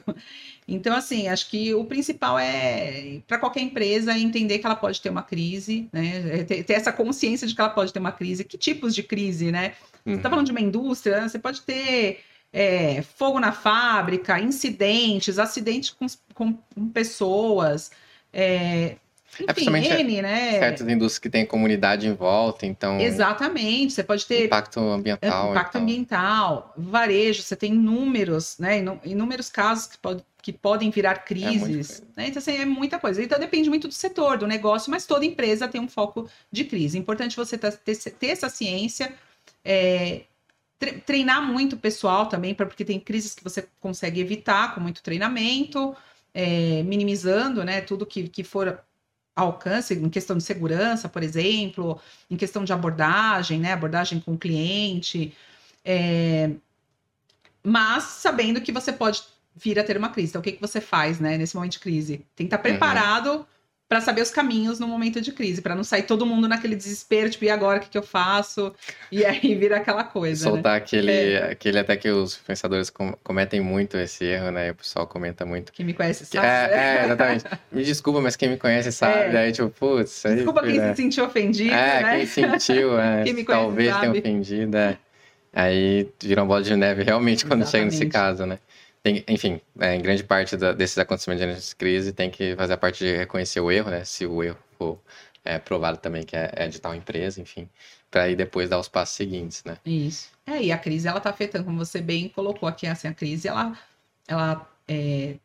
Então, assim, acho que o principal é, para qualquer empresa, entender que ela pode ter uma crise, né? É Ter, ter essa consciência de que ela pode ter uma crise. Que tipos de crise, né? Você Uhum. está falando de uma indústria, né? você pode ter é, fogo na fábrica, incidentes, acidentes com, com, com pessoas, é, enfim, é, N, né? Certas indústrias que têm comunidade em volta, então. Exatamente, você pode ter. Impacto ambiental. Impacto então. ambiental, varejo, você tem inúmeros, né? Inúmeros casos que, pode, que podem virar crises. É né? Então, assim, é muita coisa. Então, depende muito do setor, do negócio, mas toda empresa tem um foco de crise. É importante você ter, ter essa ciência. É, treinar muito o pessoal também, porque tem crises que você consegue evitar com muito treinamento, é, minimizando né, tudo que, que for alcance em questão de segurança, por exemplo, em questão de abordagem, né, abordagem com o cliente, é, mas sabendo que você pode vir a ter uma crise. Então, o que, que você faz, né, nesse momento de crise? Tem que estar uhum. preparado uhum para saber os caminhos no momento de crise, para não sair todo mundo naquele desespero, tipo, e agora o que, que eu faço? E aí vira aquela coisa. Né? Soltar né? aquele, é. aquele até que os pensadores com, cometem muito esse erro, né? E o pessoal comenta muito. Quem me conhece sabe. É, é exatamente. me desculpa, mas quem me conhece sabe. É. Aí, tipo, putz. Desculpa quem se sentiu ofendido. É, né? quem sentiu, é, quem me conhece talvez sabe. tenha ofendido. É. Aí vira uma bola de neve realmente quando Exatamente. chega nesse caso, né? Tem, enfim, é, em grande parte da, desses acontecimentos de crise tem que fazer a parte de reconhecer o erro, né? Se o erro for é, provado também que é, é de tal empresa, enfim, para aí depois dar os passos seguintes, né? Isso. É, e a crise ela tá afetando, como você bem colocou aqui, assim, a crise ela, ela é,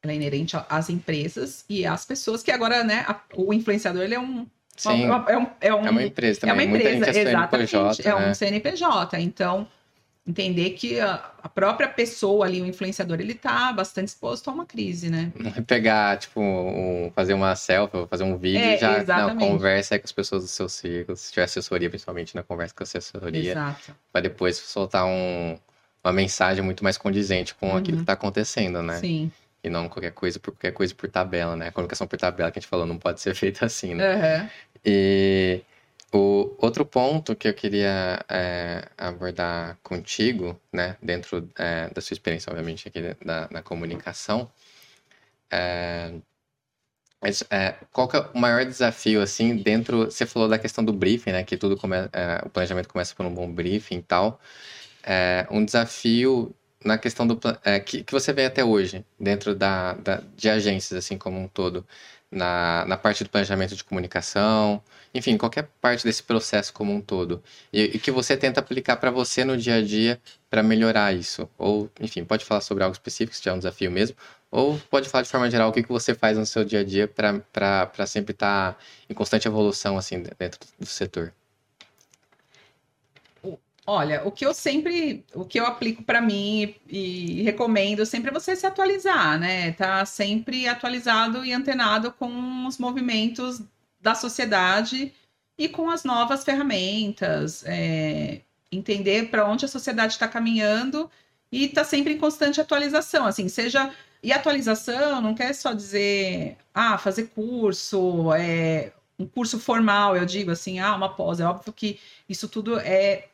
ela é inerente às empresas e às pessoas que agora, né, a, o influenciador ele é um Sim, uma, é, um, é, um, é uma empresa também. É uma empresa, é exatamente. É né? um CNPJ. Então, entender que a, a, própria pessoa ali, o influenciador, ele tá bastante exposto a uma crise, né? Não é pegar, tipo, um, fazer uma selfie, fazer um vídeo é, e já não, conversa com as pessoas do seu círculo, se tiver assessoria, principalmente, na conversa com a assessoria. Exato. Pra depois soltar um, uma mensagem muito mais condizente com uhum. aquilo que tá acontecendo, né? Sim. E não qualquer coisa por qualquer coisa por tabela, né? A comunicação por tabela que a gente falou não pode ser feita assim, né? Uhum. E o outro ponto que eu queria é, abordar contigo, né, dentro é, da sua experiência, obviamente, aqui da, na comunicação, é, é, qual que é o maior desafio, assim, dentro... Você falou da questão do briefing, né, que tudo come, é, o planejamento começa por um bom briefing e tal. É, um desafio na questão do... que, que você vê até hoje, dentro da, da, de agências, assim, como um todo, na, na parte do planejamento de comunicação, enfim, qualquer parte desse processo como um todo. E, e que você tenta aplicar para você no dia a dia para melhorar isso. Ou, enfim, pode falar sobre algo específico, se tiver um desafio mesmo, ou pode falar de forma geral o que, que você faz no seu dia a dia para sempre estar tá em constante evolução assim dentro do setor. Olha, o que eu sempre, o que eu aplico para mim e, e, recomendo sempre é você se atualizar, né? Tá sempre atualizado e antenado com os movimentos da sociedade e com as novas ferramentas, é, entender para onde a sociedade está caminhando e tá sempre em constante atualização, assim, seja e atualização não quer só dizer ah fazer curso, é um curso formal, eu digo assim, ah, uma pós. É óbvio que isso tudo é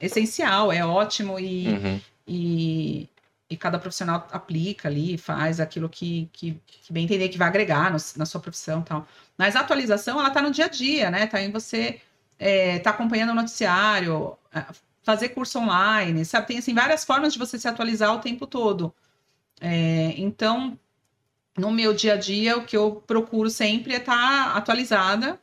essencial, é ótimo e, uhum. e, e, cada profissional aplica ali, faz aquilo que, que, que bem entender que vai agregar no, na sua profissão e tal. Mas a atualização, ela tá no dia a dia, né? Tá em você é, tá acompanhando o noticiário, é, fazer curso online, sabe? Tem, assim, várias formas de você se atualizar o tempo todo. É, então, no meu dia a dia, o que eu procuro sempre é estar tá atualizada,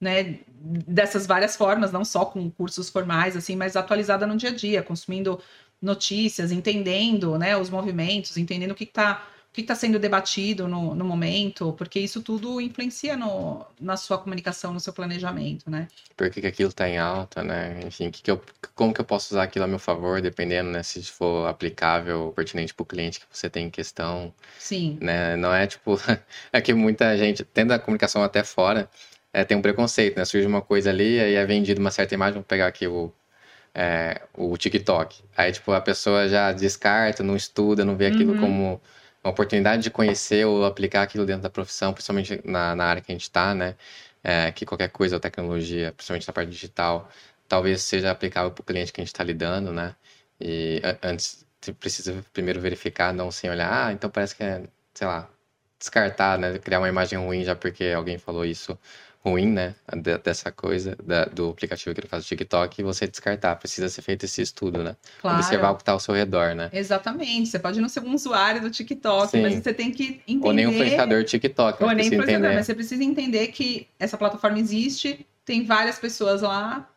né? dessas várias formas, não só com cursos formais, assim, mas atualizada no dia a dia, consumindo notícias, entendendo né, os movimentos, entendendo o que está que está sendo debatido no, no momento, porque isso tudo influencia no, na sua comunicação, no seu planejamento, né? Por que, que aquilo está em alta, né? Enfim, que que eu, como que eu posso usar aquilo a meu favor, dependendo, né? Se for aplicável, pertinente para o cliente que você tem em questão. Sim. Né? Não é tipo... é que muita gente, tendo a comunicação até fora, é, tem um preconceito, né? Surge uma coisa ali, aí é vendido uma certa imagem, vamos pegar aqui o, é, o TikTok. Aí, tipo, a pessoa já descarta, não estuda, não vê aquilo uhum. como uma oportunidade de conhecer ou aplicar aquilo dentro da profissão, principalmente na, na área que a gente está, né? É, que qualquer coisa ou tecnologia, principalmente na parte digital, talvez seja aplicável para o cliente que a gente está lidando, né? E antes, você precisa primeiro verificar, não sem olhar, ah, então parece que é, sei lá, descartar, né? Criar uma imagem ruim já porque alguém falou isso ruim, né? Dessa coisa da, do aplicativo que ele faz o TikTok e você descartar. Precisa ser feito esse estudo, né? Claro. Observar o que está ao seu redor, né? Exatamente. Você pode não ser um usuário do TikTok, Sim. mas você tem que entender. Ou nem um influenciador TikTok. Ou nem influenciador, entender. mas você precisa entender que essa plataforma existe, tem várias pessoas lá.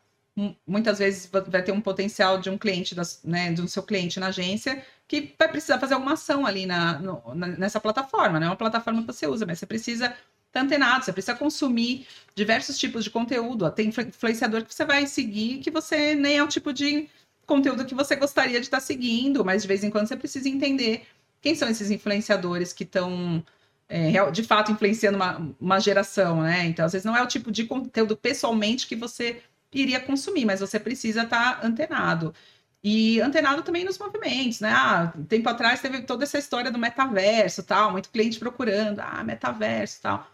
Muitas vezes vai ter um potencial de um cliente, das, né, do seu cliente na agência, que vai precisar fazer alguma ação ali na, no, na, nessa plataforma, né? É uma plataforma que você usa, mas você precisa tá antenado, você precisa consumir diversos tipos de conteúdo. Tem influenciador que você vai seguir que você nem é o tipo de conteúdo que você gostaria de estar tá seguindo, mas de vez em quando você precisa entender quem são esses influenciadores que estão é, de fato influenciando uma, uma geração, né? Então, às vezes não é o tipo de conteúdo pessoalmente que você iria consumir, mas você precisa estar tá antenado. E antenado também nos movimentos, né? Ah, tempo atrás teve toda essa história do metaverso, tal, muito cliente procurando, ah, metaverso, tal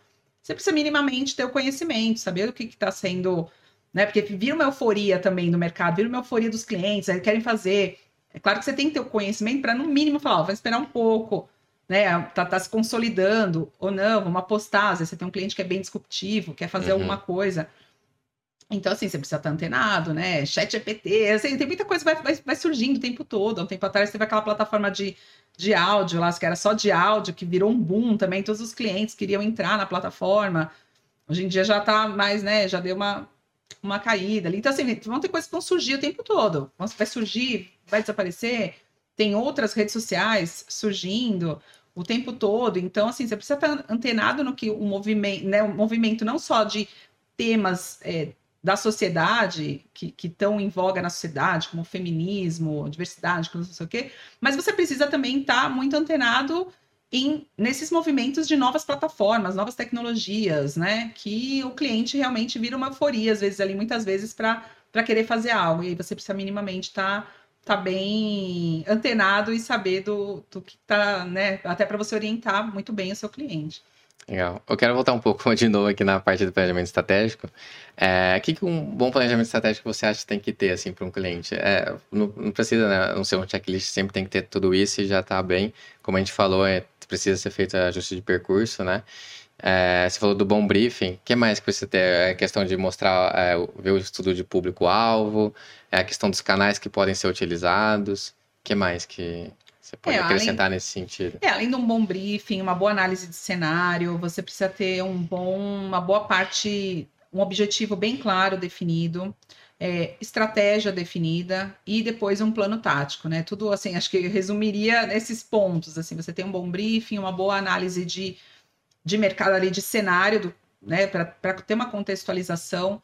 você precisa minimamente ter o conhecimento, saber o que está sendo, né? Porque vira uma euforia também no mercado, vira uma euforia dos clientes, aí querem fazer. É claro que você tem que ter o conhecimento para, no mínimo, falar, ó, vai esperar um pouco, né? Tá, tá, se consolidando, ou não, vamos apostar. Às vezes você tem um cliente que é bem disruptivo, quer fazer uhum. alguma coisa. Então, assim, você precisa estar antenado, né? Chat GPT, assim, tem muita coisa que vai, vai, vai surgindo o tempo todo. Há um tempo atrás teve aquela plataforma de de áudio lá, que era só de áudio, que virou um boom também, todos os clientes queriam entrar na plataforma. Hoje em dia já tá mais, né, já deu uma, uma caída ali. Então, assim, vão ter coisas que vão surgir o tempo todo. Vai surgir, vai desaparecer. Tem outras redes sociais surgindo o tempo todo. Então, assim, você precisa estar antenado no que o movimento, né, o movimento não só de temas é, da sociedade, que estão em voga na sociedade, como feminismo, diversidade, não sei o quê, mas você precisa também estar tá muito antenado em, nesses movimentos de novas plataformas, novas tecnologias, né? Que o cliente realmente vira uma euforia, às vezes, ali, muitas vezes, para querer fazer algo. E aí você precisa minimamente estar. Tá, tá bem antenado e saber do, do que tá, né? Até para você orientar muito bem o seu cliente. Legal. Eu quero voltar um pouco de novo aqui na parte do planejamento estratégico. É, o que, que um bom planejamento estratégico você acha que tem que ter assim para um cliente? É, não, não, precisa né, não ser um checklist, sempre tem que ter tudo isso e já está bem. Como a gente falou, é, precisa ser feito ajuste de percurso, né? É, você falou do bom briefing. O que mais que você tem? É a questão de mostrar, é, ver o estudo de público-alvo, é a questão dos canais que podem ser utilizados. O que mais que você pode é, acrescentar além, nesse sentido? É, além de um bom briefing, uma boa análise de cenário, você precisa ter um bom, uma boa parte, um objetivo bem claro definido, é, estratégia definida e depois um plano tático, né? Tudo assim, acho que eu resumiria nesses pontos. Assim, você tem um bom briefing, uma boa análise de, de mercado ali, de cenário, do, né? Para ter uma contextualização,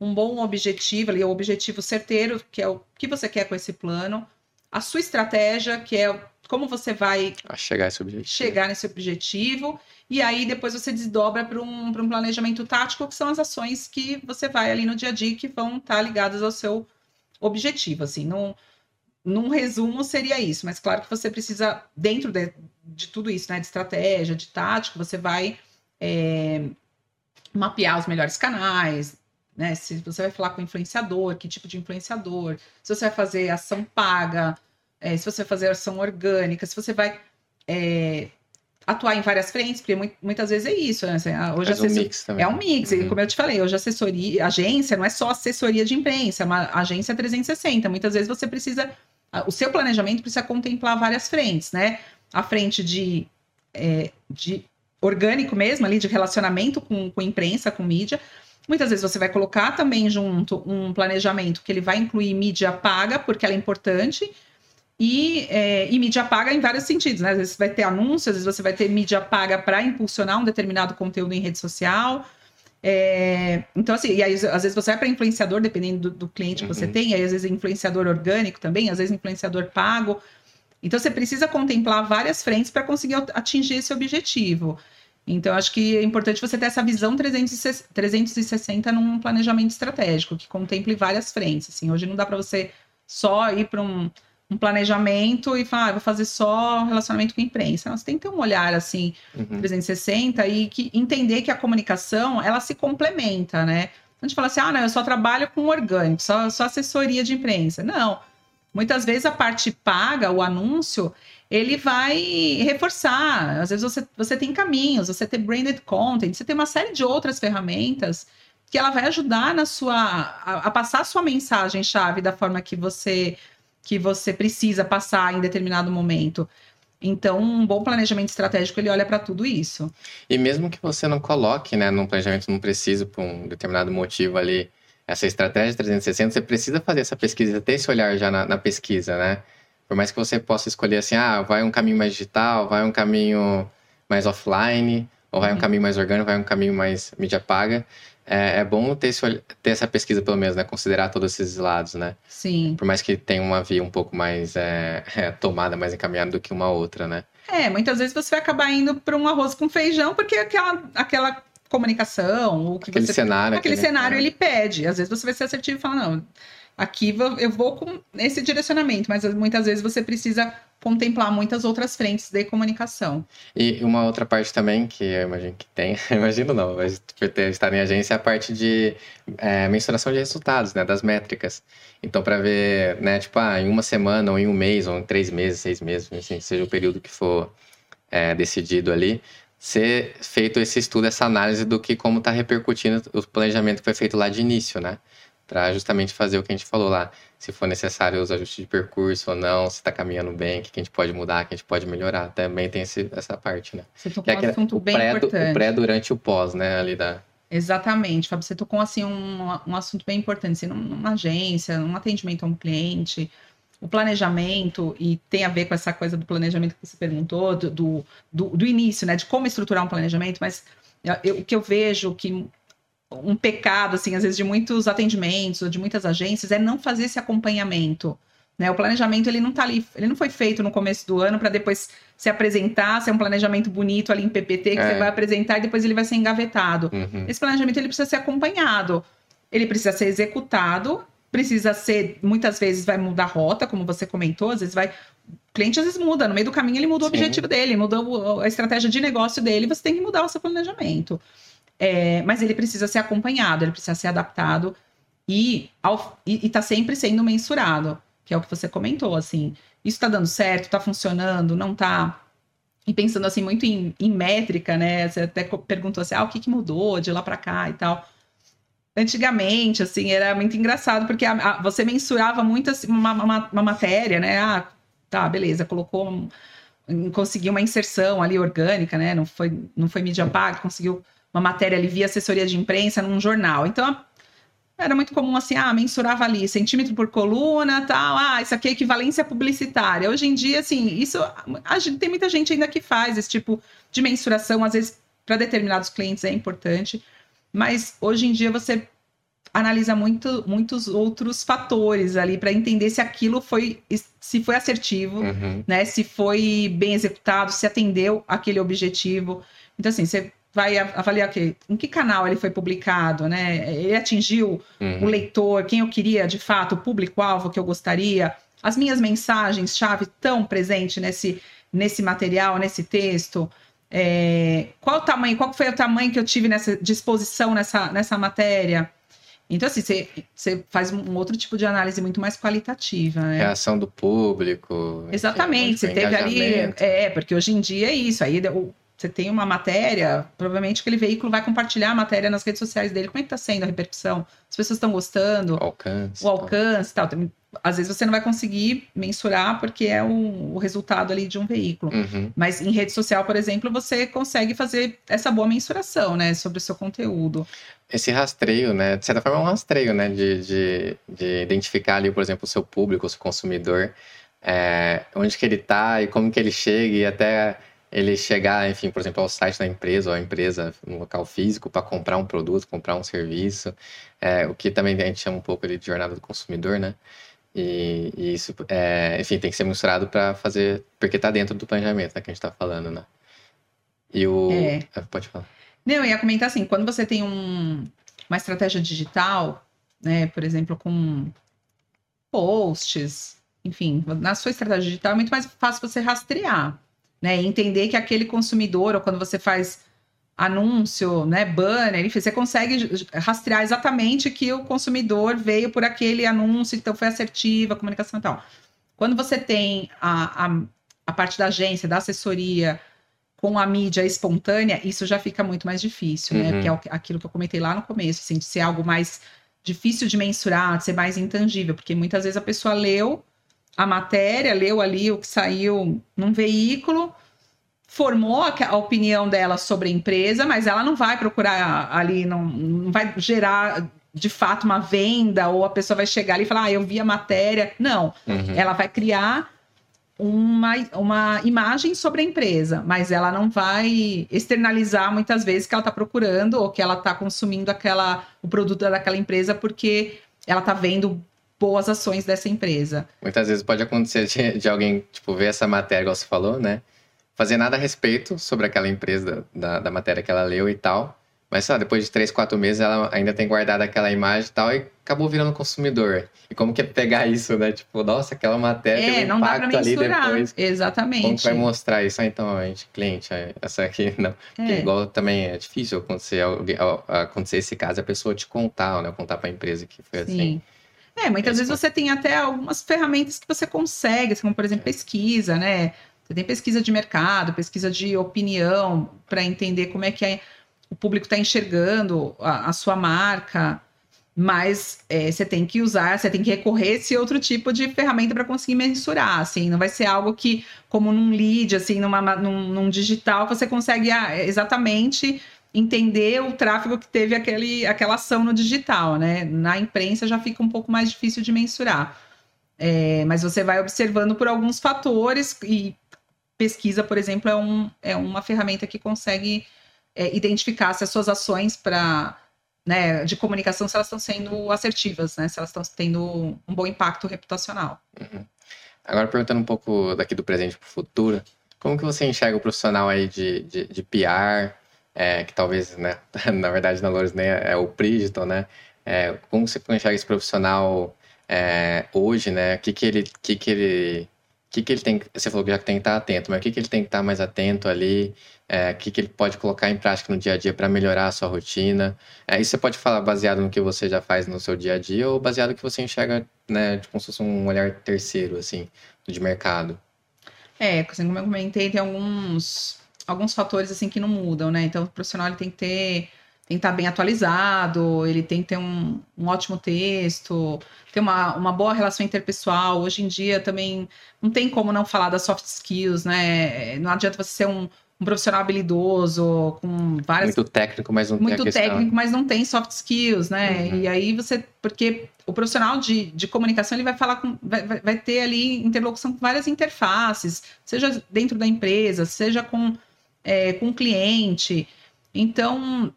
um bom objetivo ali, o objetivo certeiro, que é o que você quer com esse plano a sua estratégia, que é como você vai chegar, esse objetivo. chegar nesse objetivo, e aí depois você desdobra para um, um planejamento tático, que são as ações que você vai ali no dia a dia que vão estar tá ligadas ao seu objetivo. Assim, num, num resumo seria isso, mas claro que você precisa, dentro de, de tudo isso, né, de estratégia, de tático, você vai é, mapear os melhores canais, né? Se você vai falar com influenciador, que tipo de influenciador, se você vai fazer ação paga, é, se você vai fazer ação orgânica, se você vai é, atuar em várias frentes, porque muitas vezes é isso. Né? Assim, hoje assessor... um mix também. É um mix, uhum. como eu te falei, hoje assessoria, agência não é só assessoria de imprensa, é uma agência 360. Muitas vezes você precisa, o seu planejamento precisa contemplar várias frentes, né? A frente de, é, de orgânico mesmo, ali, de relacionamento com, com imprensa, com mídia, Muitas vezes você vai colocar também junto um planejamento que ele vai incluir mídia paga, porque ela é importante, e, é, e mídia paga em vários sentidos, né? Às vezes você vai ter anúncios, às vezes você vai ter mídia paga para impulsionar um determinado conteúdo em rede social. É, então, assim, e aí, às vezes você vai para influenciador, dependendo do, do cliente que você uhum. tem, aí às vezes influenciador orgânico também, às vezes influenciador pago. Então, você precisa contemplar várias frentes para conseguir atingir esse objetivo. Então, acho que é importante você ter essa visão 360 num planejamento estratégico, que contemple várias frentes. Assim, hoje não dá para você só ir para um, um, planejamento e falar, ah, vou fazer só relacionamento com a imprensa. Não, você tem que ter um olhar assim, uhum. 360 e que, entender que a comunicação ela se complementa, né? A gente fala assim, ah, não, eu só trabalho com orgânico, só, só assessoria de imprensa. Não. Muitas vezes a parte paga, o anúncio, ele vai reforçar. Às vezes você, você tem caminhos, você tem branded content, você tem uma série de outras ferramentas que ela vai ajudar na sua a, a passar a sua mensagem chave da forma que você que você precisa passar em determinado momento. Então, um bom planejamento estratégico ele olha para tudo isso. E mesmo que você não coloque, né, num planejamento não precisa por um determinado motivo ali essa estratégia 360, você precisa fazer essa pesquisa, ter esse olhar já na, na pesquisa, né? Por mais que você possa escolher assim, ah, vai um caminho mais digital, vai um caminho mais offline, ou vai um uhum. caminho mais orgânico, vai um caminho mais mídia paga. É, é bom ter, esse, ter essa pesquisa, pelo menos, né? Considerar todos esses lados, né? Sim. Por mais que tenha uma via um pouco mais é, é, tomada, mais encaminhada do que uma outra, né? É, muitas vezes você vai acabar indo para um arroz com feijão, porque aquela, aquela comunicação, o que aquele você, cenário, aquele, aquele cenário ele pede. Às vezes você vai ser assertivo e falar, não, aqui eu vou com esse direcionamento, mas muitas vezes você precisa contemplar muitas outras frentes de comunicação. E uma outra parte também que eu imagino que tem, imagino não, mas estar em agência, é a parte de é, mensuração de resultados, né, das métricas. Então, para ver, né, tipo, ah, em uma semana, ou em um mês, ou em três meses, seis meses, assim, seja o período que for é, decidido ali, ser feito esse estudo, essa análise do que como está repercutindo o planejamento que foi feito lá de início, né? Para justamente fazer o que a gente falou lá. Se for necessário os ajustes de percurso ou não, se está caminhando bem, o que a gente pode mudar, o que a gente pode melhorar. Também tem esse, essa parte, né? Você tocou é um assunto bem pré, importante. O pré durante o pós, né? Ali da... Exatamente, Fábio. Você tocou assim, um, um assunto bem importante. Assim, numa agência, num atendimento a um cliente, o planejamento, e tem a ver com essa coisa do planejamento que você perguntou, do, do, do, início, né? De como estruturar um planejamento, mas o que eu vejo que um pecado, assim, às vezes, de muitos atendimentos ou de muitas agências é não fazer esse acompanhamento. Né? O planejamento ele não tá ali, ele não foi feito no começo do ano para depois se apresentar, ser um planejamento bonito ali em PPT que é. você vai apresentar e depois ele vai ser engavetado. Uhum. Esse planejamento ele precisa ser acompanhado, ele precisa ser executado, precisa ser, muitas vezes vai mudar rota, como você comentou, às vezes vai o cliente às vezes muda, no meio do caminho ele muda o objetivo dele, muda a estratégia de negócio dele, você tem que mudar o seu planejamento. É, mas ele precisa ser acompanhado, ele precisa ser adaptado e está sempre sendo mensurado, que é o que você comentou, assim, isso está dando certo, está funcionando, não está e pensando assim muito em, em, métrica, né? Você até perguntou assim, ah, o que, que mudou de lá para cá e tal. Antigamente, assim, era muito engraçado porque a, a, você mensurava muito assim, uma, uma, uma, matéria, né? Ah, tá, beleza, colocou, conseguiu uma inserção ali orgânica, né? Não foi, não foi mídia paga, conseguiu uma matéria ali via assessoria de imprensa num jornal. Então, era muito comum assim, ah, mensurava ali centímetro por coluna, tal, ah, isso aqui é equivalência publicitária. Hoje em dia, assim, isso tem muita gente ainda que faz esse tipo de mensuração, às vezes para determinados clientes é importante, mas hoje em dia você analisa muito, muitos outros fatores ali para entender se aquilo foi se foi assertivo, uhum. né, se foi bem executado, se atendeu aquele objetivo. Então assim, você vai avaliar que, em que canal ele foi publicado, né? Ele atingiu uhum. o leitor, quem eu queria de fato, o público-alvo que eu gostaria. As minhas mensagens-chave tão presentes nesse, nesse material, nesse texto. É, qual o tamanho, qual foi o tamanho que eu tive nessa disposição nessa, nessa matéria? Então, assim, você, você faz um outro tipo de análise muito mais qualitativa, né? Reação do público. Exatamente, você teve ali. É, porque hoje em dia é isso. Aí o, você tem uma matéria, provavelmente aquele veículo vai compartilhar a matéria nas redes sociais dele. Como é que está sendo a repercussão? As pessoas estão gostando? O alcance. O alcance tal. tal. Às vezes você não vai conseguir mensurar porque é o, o resultado ali de um veículo. Uhum. Mas em rede social, por exemplo, você consegue fazer essa boa mensuração, né? Sobre o seu conteúdo. Esse rastreio, né? De certa forma é um rastreio, né? De, de, de identificar ali, por exemplo, o seu público, o seu consumidor. É, onde que ele está e como que ele chega e até ele chegar, enfim, por exemplo, ao site da empresa ou a empresa no local físico para comprar um produto, comprar um serviço, é, o que também a gente chama um pouco de jornada do consumidor, né? E, e isso, é, enfim, tem que ser mensurado para fazer, porque está dentro do planejamento né, que a gente está falando, né? E o. É. Ah, pode falar. Não, eu ia comentar assim, quando você tem um, uma estratégia digital, né, por exemplo, com posts, enfim, na sua estratégia digital é muito mais fácil você rastrear né? E entender que aquele consumidor, ou quando você faz anúncio, né, banner, enfim, você consegue rastrear exatamente que o consumidor veio por aquele anúncio, então foi assertiva, a comunicação e tal. Quando você tem a, a a parte da agência, da assessoria, com a mídia espontânea, isso já fica muito mais difícil, né? Uhum. Porque é aquilo que eu comentei lá no começo, assim, de ser algo mais difícil de mensurar, de ser mais intangível, porque muitas vezes a pessoa leu a matéria, leu ali o que saiu num veículo, formou a, opinião dela sobre a empresa, mas ela não vai procurar ali, não, não vai gerar de fato uma venda, ou a pessoa vai chegar ali e falar, ah, eu vi a matéria. Não, uhum. ela vai criar uma, uma imagem sobre a empresa, mas ela não vai externalizar muitas vezes que ela está procurando ou que ela está consumindo aquela, o produto daquela empresa porque ela está vendo boas ações dessa empresa. Muitas vezes pode acontecer de, de alguém, tipo, ver essa matéria, igual você falou, né? fazer nada a respeito sobre aquela empresa, da, da matéria que ela leu e tal. Mas, só depois de três, quatro meses, ela ainda tem guardado aquela imagem e tal, e acabou virando consumidor. E como que é pegar isso, né? Tipo, nossa, aquela matéria é, tem um impacto ali depois. Exatamente. Como que vai mostrar isso? Ah, então, a gente, cliente, essa aqui não. Porque é. igual também é difícil acontecer, acontecer esse caso, a pessoa te contar, né? Contar pra empresa que foi Sim. assim. É, muitas vezes você tem até algumas ferramentas que você consegue, como por exemplo pesquisa, né? Você tem pesquisa de mercado, pesquisa de opinião, para entender como é que é, o público está enxergando a, a, sua marca. Mas é, você tem que usar, você tem que recorrer a esse outro tipo de ferramenta para conseguir mensurar. Assim, não vai ser algo que, como num lead, assim, numa, num, num digital, você consegue ah, exatamente entender o tráfego que teve aquele, aquela ação no digital, né? Na imprensa já fica um pouco mais difícil de mensurar. É, mas você vai observando por alguns fatores e pesquisa, por exemplo, é, um, é uma ferramenta que consegue é, identificar se as suas ações para né, de comunicação se elas estão sendo assertivas, né, se elas estão tendo um bom impacto reputacional. Uhum. Agora perguntando um pouco daqui do presente para o futuro, como que você enxerga o profissional aí de, de, de PR, é, que talvez, né, na verdade na Lourdes nem é, é o Prígito, né, é, como você enxerga esse profissional é, hoje, né, o que que ele, que que ele que, que ele tem Você falou que já tem que estar atento, mas o que, que ele tem que estar mais atento ali? É, o que, que ele pode colocar em prática no dia a dia para melhorar a sua rotina? É, isso você pode falar baseado no que você já faz no seu dia a dia ou baseado no que você enxerga, né, como se fosse um olhar terceiro, assim, de mercado? É, assim como eu comentei, tem alguns, alguns fatores assim que não mudam, né? Então, o profissional ele tem que ter tem que estar bem atualizado, ele tem que ter um, um ótimo texto, ter uma, uma boa relação interpessoal. Hoje em dia também não tem como não falar das soft skills, né? Não adianta você ser um, um profissional habilidoso, com várias. Muito técnico, mas não muito tem. Muito técnico, mas não tem soft skills, né? Uhum. E aí você. Porque o profissional de, de comunicação ele vai falar com. Vai, vai ter ali interlocução com várias interfaces, seja dentro da empresa, seja com, é, com o cliente. Então,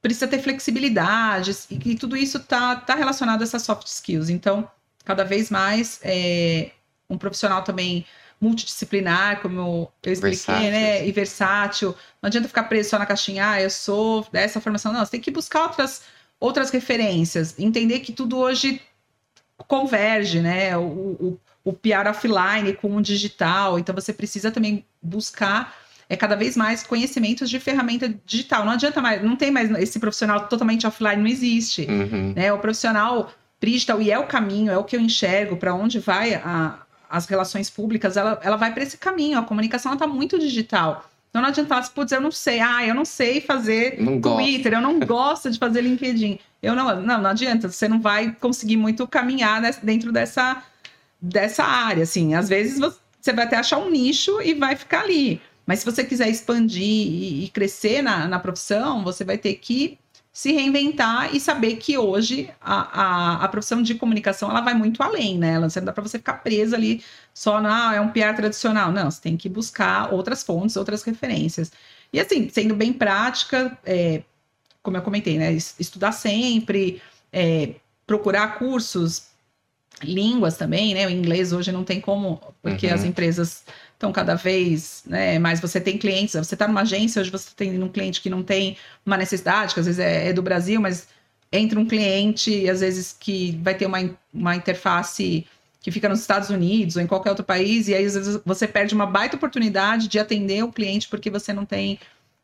precisa ter flexibilidade, e, e tudo isso está tá relacionado a essas soft skills. Então, cada vez mais, é, um profissional também multidisciplinar, como eu expliquei, versátil. né? E versátil. Não adianta ficar preso só na caixinha, ah, eu sou dessa formação. Não, você tem que buscar outras, outras referências, entender que tudo hoje converge, né? O, o, o PR offline com o digital. Então, você precisa também buscar é cada vez mais conhecimentos de ferramenta digital. Não adianta mais, não tem mais esse profissional totalmente offline, não existe. Uhum. Né? O profissional digital, e é o caminho, é o que eu enxergo, para onde vai a, as relações públicas, ela, ela vai para esse caminho. A comunicação está muito digital. Então não adianta falar, putz, eu não sei, ah, eu não sei fazer não Twitter, eu não gosto de fazer LinkedIn. Eu não, não, não adianta, você não vai conseguir muito caminhar dentro dessa, dessa área, assim. Às vezes você vai até achar um nicho e vai ficar ali. Mas se você quiser expandir e, e crescer na, na profissão, você vai ter que se reinventar e saber que hoje a, a, a, profissão de comunicação ela vai muito além, né? Ela não dá para você ficar presa ali só na ah, é um PR tradicional. Não, você tem que buscar outras fontes, outras referências. E assim, sendo bem prática, é, como eu comentei, né? Estudar sempre, é, procurar cursos, línguas também, né? O inglês hoje não tem como, porque uhum. as empresas então, cada vez né, mais você tem clientes, você está numa agência, hoje você tem um cliente que não tem uma necessidade, que às vezes é, é, do Brasil, mas entra um cliente, às vezes, que vai ter uma, uma interface que fica nos Estados Unidos ou em qualquer outro país, e aí às vezes você perde uma baita oportunidade de atender o cliente porque você não tem.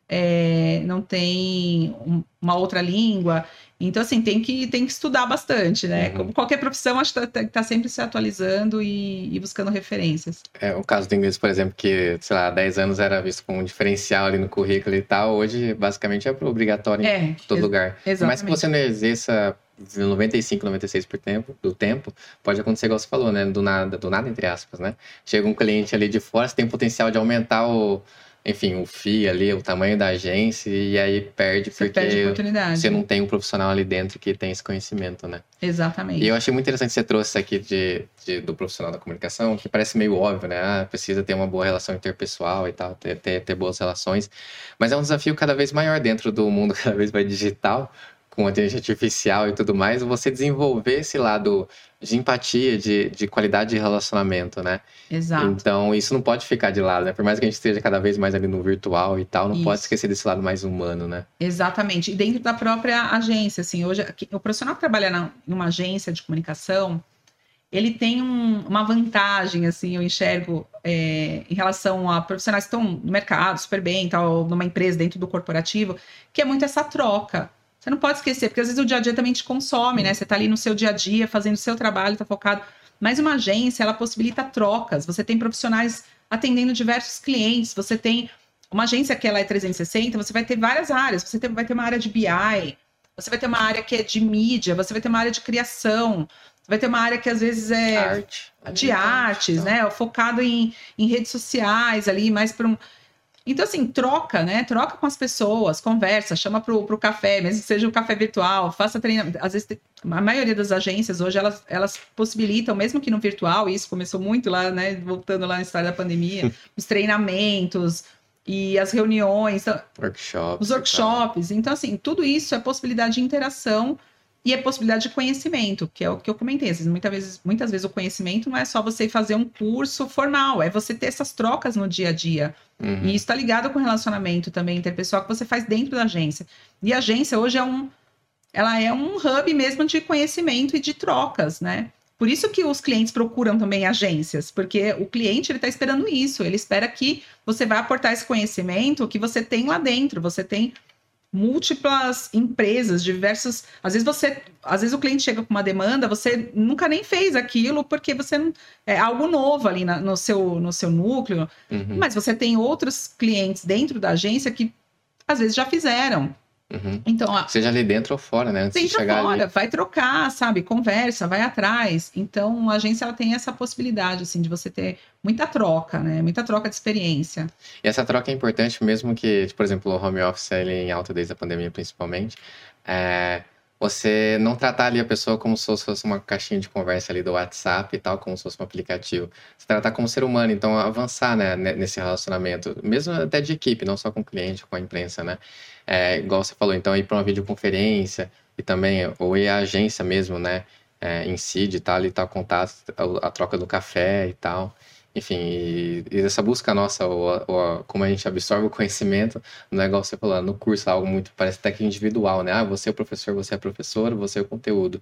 É, não tem uma outra língua. Então, assim, tem que, tem que estudar bastante, né? Uhum. Como qualquer profissão, acho que tá, tá sempre se atualizando e, e buscando referências. É, o caso do inglês, por exemplo, que, sei lá, 10 anos era visto como um diferencial ali no currículo e tal, hoje basicamente é obrigatório É, em todo ex- lugar. Mas que exatamente. você não exerça 95, 96% por tempo, do tempo, pode acontecer igual você falou, né? Do nada, do nada, entre aspas, né? Chega um cliente ali de fora, você tem potencial de aumentar o, enfim, o FII ali, o tamanho da agência, e aí perde Você perde porque oportunidade. você não tem um profissional ali dentro que tem esse conhecimento, né? Exatamente. E eu achei muito interessante que você trouxe isso aqui de, de- do profissional da comunicação, que parece meio óbvio, né? Ah, precisa ter uma boa relação interpessoal e tal, ter, ter, ter boas relações. Mas é um desafio cada vez maior dentro do mundo cada vez mais digital, com a inteligência artificial e tudo mais, você desenvolver esse lado de empatia, de, de qualidade de relacionamento, né? Exato. Então, isso não pode ficar de lado, né? Por mais que a gente esteja cada vez mais ali no virtual e tal, não pode Isso. esquecer desse lado mais humano, né? Exatamente. E dentro da própria agência, assim, hoje o profissional que trabalha na, em uma agência de comunicação, ele tem um- uma vantagem, assim, eu enxergo é, em relação a profissionais que estão no mercado super bem, tal, numa empresa dentro do corporativo, que é muito essa troca. Você não pode esquecer, porque às vezes o dia a dia também te consome, né? Você tá ali no seu dia a dia, fazendo o seu trabalho, tá focado. Mas uma agência, ela possibilita trocas. Você tem profissionais atendendo diversos clientes, você tem uma agência que ela é 360, você vai ter várias áreas. Você tem- vai ter uma área de BI, você vai ter uma área que é de mídia, você vai ter uma área de criação, você vai ter uma área que às vezes é Arte. de artes, Então, né? Focado em, em redes sociais ali, mais para um. Então, assim, troca, né? Troca com as pessoas, conversa, chama pro, pro café, mesmo que seja um café virtual, faça treinamento. Às vezes, a maioria das agências hoje, elas, elas possibilitam, mesmo que no virtual, isso começou muito lá, né? Voltando lá na história da pandemia, os treinamentos e as reuniões. Então, Workshops. os workshops. Então, assim, tudo isso é possibilidade de interação e é possibilidade de conhecimento, que é o que eu comentei. Às vezes, muitas, vezes, muitas vezes o conhecimento não é só você fazer um curso formal, é você ter essas trocas no dia a dia. Uhum. E isso está ligado com o relacionamento também interpessoal que você faz dentro da agência. E a agência hoje é um. Ela é um hub mesmo de conhecimento e de trocas, né? Por isso que os clientes procuram também agências, porque o cliente ele está esperando isso, ele espera que você vai aportar esse conhecimento que você tem lá dentro, você tem múltiplas empresas, diversos. Às vezes você, às vezes o cliente chega com uma demanda, você nunca nem fez aquilo porque você não é algo novo ali na- no seu no seu núcleo, Uhum. mas você tem outros clientes dentro da agência que às vezes já fizeram. Uhum. Então, Seja ali dentro ou fora, né? Antes de dentro chegar fora, ali. vai trocar, sabe? Conversa, vai atrás. Então, a agência ela tem essa possibilidade assim de você ter muita troca, né? Muita troca de experiência. E essa troca é importante mesmo que, por exemplo, o home office ele é em alta desde a pandemia principalmente. É, você não tratar ali a pessoa como se fosse uma caixinha de conversa ali do WhatsApp e tal, como se fosse um aplicativo. Você tratar como ser humano, então avançar né, ne- nesse relacionamento, mesmo até de equipe, não só com o cliente, com a imprensa, né? É, igual você falou, então ir para uma videoconferência e também, ou ir à agência mesmo, né? É, em si, de estar ali, tal contato, a, a troca do café e tal. Enfim, e, e essa busca nossa, ou, ou como a gente absorve o conhecimento, não é igual você falou, no curso, é algo muito, parece até que individual, né? Ah, você é o professor, você é a professora, você é o conteúdo.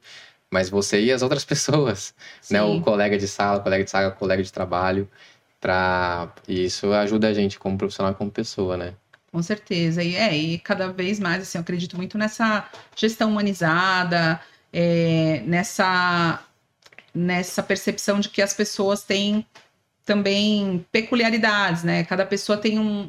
Mas você e as outras pessoas, né? O Sim. colega de sala, colega de sala, colega de trabalho, pra... e isso ajuda a gente como profissional e como pessoa, né? Com certeza. E é, e cada vez mais, assim, eu acredito muito nessa gestão humanizada, é, nessa, nessa percepção de que as pessoas têm também peculiaridades, né? Cada pessoa tem um,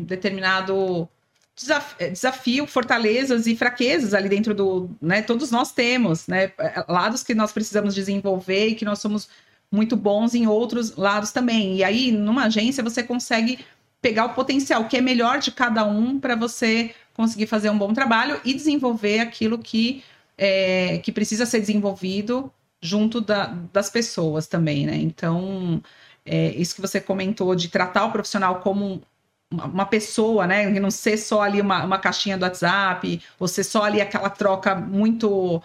um determinado desaf- eh, desafio, fortalezas e fraquezas ali dentro do, né? Todos nós temos, né? Lados que nós precisamos desenvolver e que nós somos muito bons em outros lados também. E aí, numa agência, você consegue pegar o potencial que é melhor de cada um para você conseguir fazer um bom trabalho e desenvolver aquilo que, é, que precisa ser desenvolvido junto da- das pessoas também, né? Então, é, isso que você comentou de tratar o profissional como uma, uma pessoa, né? Não ser só ali uma, uma caixinha do WhatsApp, ou ser só ali aquela troca muito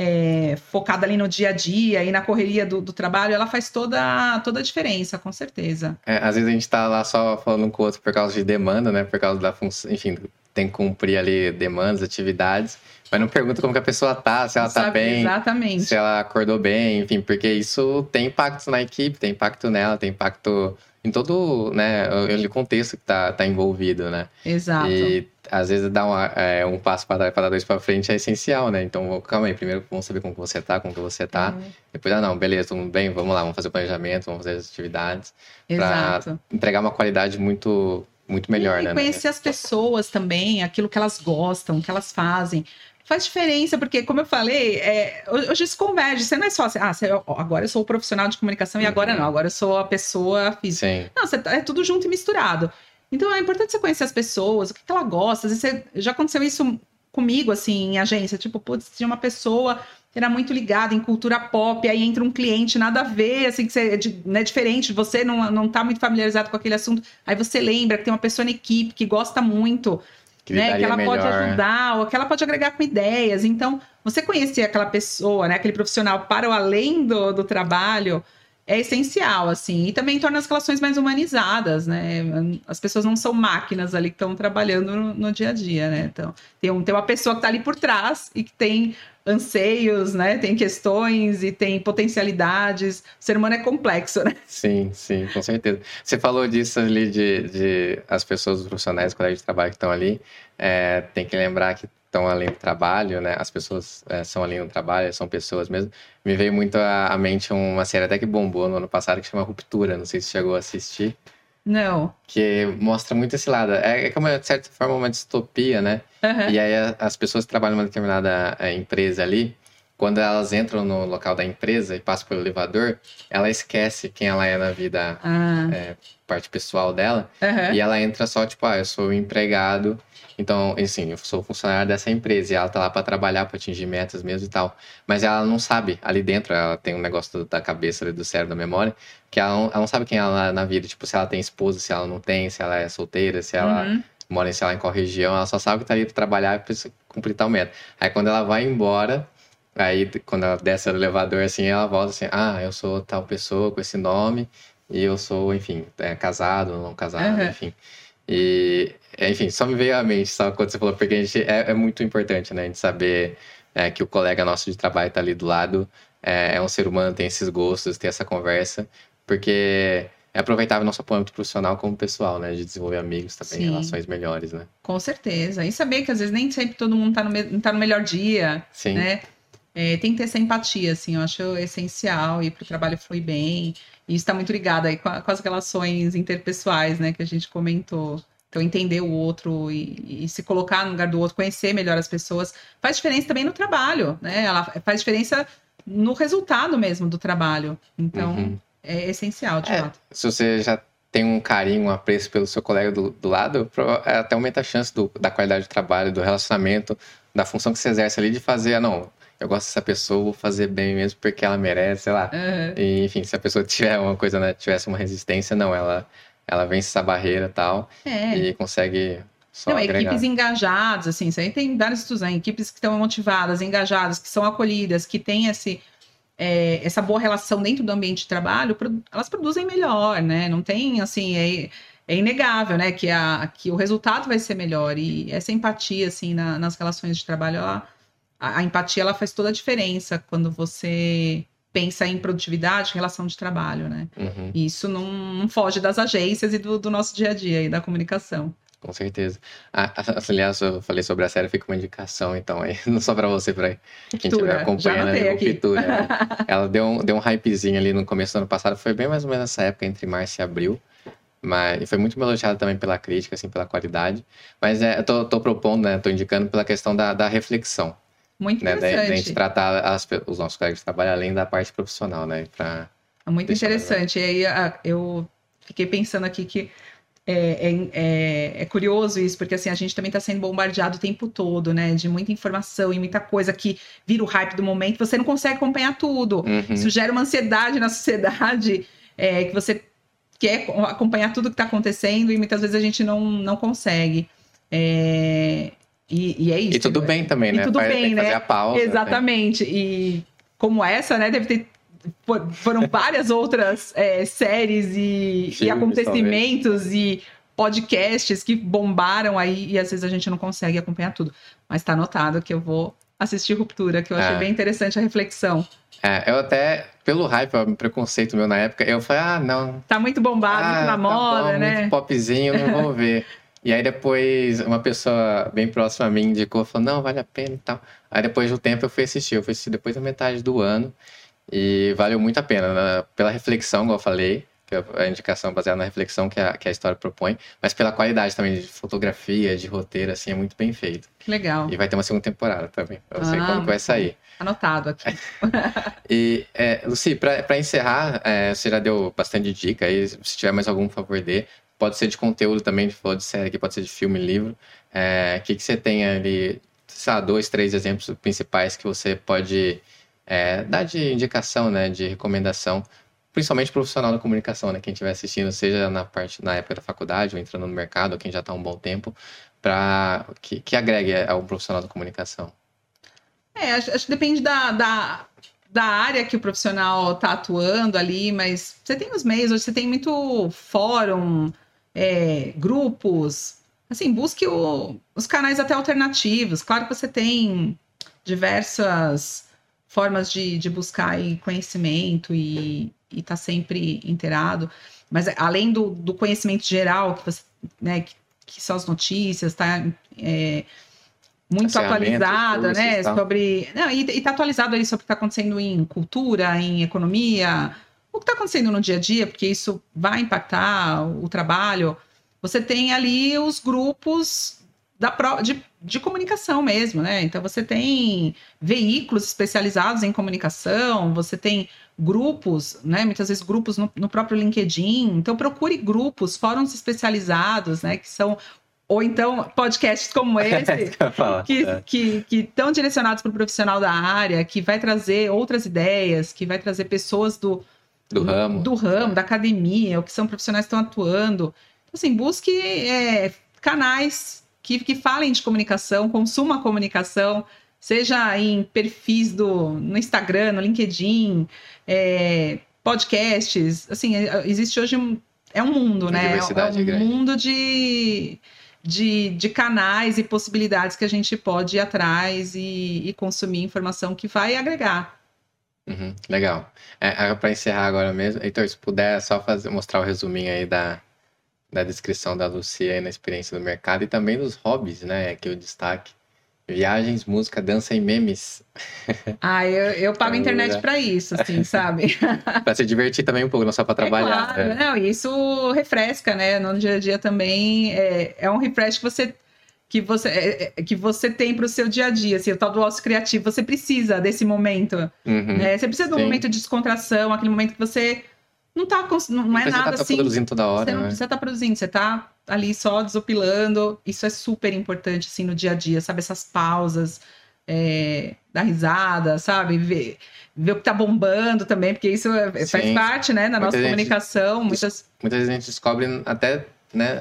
é, focada ali no dia a dia e na correria do, do trabalho, ela faz toda, toda a diferença, com certeza. É, às vezes a gente tá lá só falando com o outro por causa de demanda, né? Por causa da função, enfim, tem que cumprir ali demandas, atividades, mas não pergunta como que a pessoa tá, se ela tá Sabe? bem, Exatamente. se ela acordou bem, enfim, porque isso tem impacto na equipe, tem impacto nela, tem impacto, em todo né, o contexto que tá, tá envolvido, né? Exato. E às vezes dar uma, é, um passo para para dar dois para frente é essencial, né? Então, calma aí, primeiro vamos saber como que você tá, como que você tá. Uhum. Depois, ah, não, beleza, tudo bem, vamos lá, vamos fazer o planejamento, vamos fazer as atividades. Para entregar uma qualidade muito muito melhor, e né? Conhecer as pessoas também, aquilo que elas gostam, que elas fazem faz diferença, porque, como eu falei, é, hoje se converge. Você não é só assim, ah, você, agora eu sou o profissional de comunicação e uhum. agora não, agora eu sou a pessoa física. Sim. Não, você, tá, é tudo junto e misturado. Então é importante você conhecer as pessoas, o que, que ela gosta. Às vezes você, já aconteceu isso comigo, assim, em agência. Tipo, putz, tinha uma pessoa que era muito ligada em cultura pop, aí entra um cliente, nada a ver, assim, que você é né, diferente, você não, não tá muito familiarizado com aquele assunto. Aí você lembra que tem uma pessoa na equipe que gosta muito que, né, que ela melhor. pode ajudar, ou que ela pode agregar com ideias. Então, você conhecer aquela pessoa, né, aquele profissional para o além do, do trabalho é essencial, assim, e também torna as relações mais humanizadas, né? As pessoas não são máquinas ali que estão trabalhando no, no, dia a dia, né? Então, tem, um, tem uma pessoa que está ali por trás e que tem anseios, né? Tem questões e tem potencialidades. O ser humano é complexo, né? Sim, sim, com certeza. Você falou disso ali de, de as pessoas, os profissionais, colegas de trabalho que estão ali. É, tem que lembrar que estão além do trabalho, né? As pessoas é, são além do trabalho, são pessoas mesmo. Me veio muito à, mente uma série até que bombou no ano passado que chama Ruptura. Não sei se chegou a assistir. Não. Que mostra muito esse lado. É, é como, de certa forma, uma distopia, né? Uhum. E aí as pessoas que trabalham numa determinada é, empresa ali, quando elas entram no local da empresa e passam pelo elevador, ela esquece quem ela é na vida, ah. é, parte pessoal dela, uhum. e ela entra só, tipo, ah, eu sou empregado então, assim, eu sou funcionário dessa empresa e ela tá lá para trabalhar, para atingir metas mesmo e tal. Mas ela não sabe, ali dentro, ela tem um negócio da cabeça, do cérebro, da memória, que ela não, ela não sabe quem ela é na vida. Tipo, se ela tem esposa, se ela não tem, se ela é solteira, se ela uhum. Mora em, sei lá, em qual região. Ela só sabe que tá ali pra trabalhar e cumprir tal meta. Aí, quando ela vai embora, aí, quando ela desce do elevador, assim, ela volta assim, ah, eu sou tal pessoa com esse nome e eu sou, enfim, é, casado, não casado, uhum. enfim. E, enfim, só me veio à mente, só quando você falou, porque a gente, é, é muito importante, né? A gente saber é, que o colega nosso de trabalho está ali do lado, é, é, um ser humano, tem esses gostos, tem essa conversa, porque é aproveitável não só para o âmbito profissional como pessoal, né? De desenvolver amigos também, Sim. relações melhores, né? Com certeza. E saber que às vezes nem sempre todo mundo está no, tá no melhor dia, Sim. né? É, tem que ter essa empatia, assim, eu acho essencial e para o trabalho fluir bem. E isso está muito ligado aí com, a, com, as relações interpessoais, né, que a gente comentou. Então, entender o outro e, e, se colocar no lugar do outro, conhecer melhor as pessoas, faz diferença também no trabalho, né? Ela faz diferença no resultado mesmo do trabalho. Então, uhum. É essencial, de é, fato. Se você já tem um carinho, um apreço pelo seu colega do, do lado, é, até aumenta a chance do, da qualidade do trabalho, do relacionamento, da função que você exerce ali de fazer, ah, não, eu gosto dessa pessoa, vou fazer bem mesmo porque ela merece, sei lá. Uhum. E, enfim, se a pessoa tiver uma coisa, né, tivesse uma resistência, não, ela, ela vence essa barreira e tal é. e consegue só não, agregar. equipes engajadas, assim, isso aí tem vários estudos, né? equipes que estão motivadas, engajadas, que são acolhidas, que têm esse, é, essa boa relação dentro do ambiente de trabalho, elas produzem melhor, né? Não tem, assim, é, é inegável, né, que, a, que o resultado vai ser melhor e essa empatia, assim, na, nas relações de trabalho, ela a, a empatia ela faz toda a diferença quando você pensa em produtividade, relação de trabalho, né? Uhum. E isso não, não, foge das agências e do, do, nosso dia a dia e da comunicação. Com certeza. Ah, aliás, eu falei sobre a série, fica uma indicação, então, aí, não só para você, para quem estiver acompanhando a Ruptura. Né? Ela deu um, deu um hypezinho ali no começo do ano passado, foi bem mais ou menos nessa época, entre março e abril. Mas foi muito elogiado também pela crítica, assim, pela qualidade. Mas é, eu tô, tô propondo, né? Tô indicando pela questão da, da reflexão. Muito interessante. Né, da, da gente tratar as, os nossos colegas de trabalho além da parte profissional, né? Pra muito interessante. E aí eu fiquei pensando aqui que é, é, é, é, curioso isso, porque assim, a gente também está sendo bombardeado o tempo todo, né? De muita informação e muita coisa que vira o hype do momento, você não consegue acompanhar tudo. Uhum. Isso gera uma ansiedade na sociedade, é, que você quer acompanhar tudo que está acontecendo e muitas vezes a gente não, não consegue. É, e, e é isso. E tudo bem também, né? E tudo bem, né? Fazer a pausa. Exatamente. Né? E como essa, né? Deve ter foram várias outras é, séries e, Filmes, e acontecimentos talvez. e podcasts que bombaram aí e às vezes a gente não consegue acompanhar tudo. Mas tá anotado que eu vou assistir Ruptura, que eu achei É. bem interessante a reflexão. É, eu até, pelo hype, preconceito meu na época, eu falei, ah, não. Tá muito bombado, ah, muito na tá moda, bom, né? Muito popzinho, não vou ver. E aí depois uma pessoa bem próxima a mim indicou, falou, não, vale a pena e tal. Aí depois do tempo eu fui assistir, eu fui assistir depois da metade do ano. E valeu muito a pena, né? pela reflexão, como eu falei, é a indicação baseada na reflexão que a, que a história propõe, mas pela qualidade também de fotografia, de roteiro, assim, é muito bem feito. Que legal. E vai ter uma segunda temporada também. Eu não sei Ah, quando que vai sair. Anotado aqui. E, é, Luci, para encerrar, é, você já deu bastante dica aí. Se tiver mais algum, por favor, dê. Pode ser de conteúdo também, falou de série aqui, pode ser de filme, livro. É, O que, que você tem ali, sei lá, dois, três exemplos principais que você pode é, dar de indicação, né, de recomendação, principalmente profissional da comunicação, né, quem estiver assistindo, seja na parte na época da faculdade ou entrando no mercado, ou quem já está há um bom tempo, para que, que agregue ao profissional da comunicação. É, acho, acho que depende da, da, da área que o profissional está atuando ali, mas você tem os meios, hoje você tem muito fórum, é, grupos. Assim, busque o- os canais até alternativos. Claro que você tem diversas formas de, de buscar conhecimento e estar sempre inteirado. Mas além do, do conhecimento geral, que, você, né, que, que são as notícias, tá? É, muito cursos né? tal. Sobre. Não, e, e tá atualizado aí sobre o que está acontecendo em cultura, em economia, o que está acontecendo no dia a dia, porque isso vai impactar o trabalho. Você tem ali os grupos da de, de comunicação mesmo, né? Então você tem veículos especializados em comunicação, você tem grupos, né? Muitas vezes grupos no, no próprio LinkedIn. Então procure grupos, fóruns especializados, né? Que são ou então podcasts como esse Eu ia falar. que É. que que estão direcionados para o profissional da área, que vai trazer outras ideias, que vai trazer pessoas do, Do ramo. do ramo, da academia, ou que são profissionais que estão atuando. Então, assim, busque é, canais que, que falem de comunicação, consuma a comunicação, seja em perfis do, no Instagram, no LinkedIn, é, podcasts. Assim, é- existe hoje um, é um mundo, né? É, um grande. mundo de, de, de canais e possibilidades que a gente pode ir atrás e, e consumir informação que vai agregar. Uhum, legal. É, para encerrar agora mesmo, Heitor, se puder só fazer, mostrar o resuminho aí da, da descrição da Lucia aí na experiência do mercado e também dos hobbies, né? Aqui o destaque. Viagens, música, dança e memes. Ah, eu, eu pago a Então, internet para isso, assim, sabe? Pra se divertir também um pouco, não só pra trabalhar. É claro, né? não, e isso refresca, né? No dia a dia também é, é um refresh que você que você é- é- que você tem para o seu dia a dia, assim, o tal do ócio criativo, você precisa desse momento, Uhum. né? Você precisa de um momento de descontração, aquele momento que você não tá não, é Você nada tá assim, produzindo toda hora, você não né? precisa estar produzindo, você tá ali só desopilando. Isso é super importante, assim, no dia a dia, sabe? Essas pausas, é, dar risada, sabe? Ver, ver o que tá bombando também, porque isso é- faz Sim. parte, né, da nossa gente- comunicação. Muitas. Muitas vezes a gente descobre até né,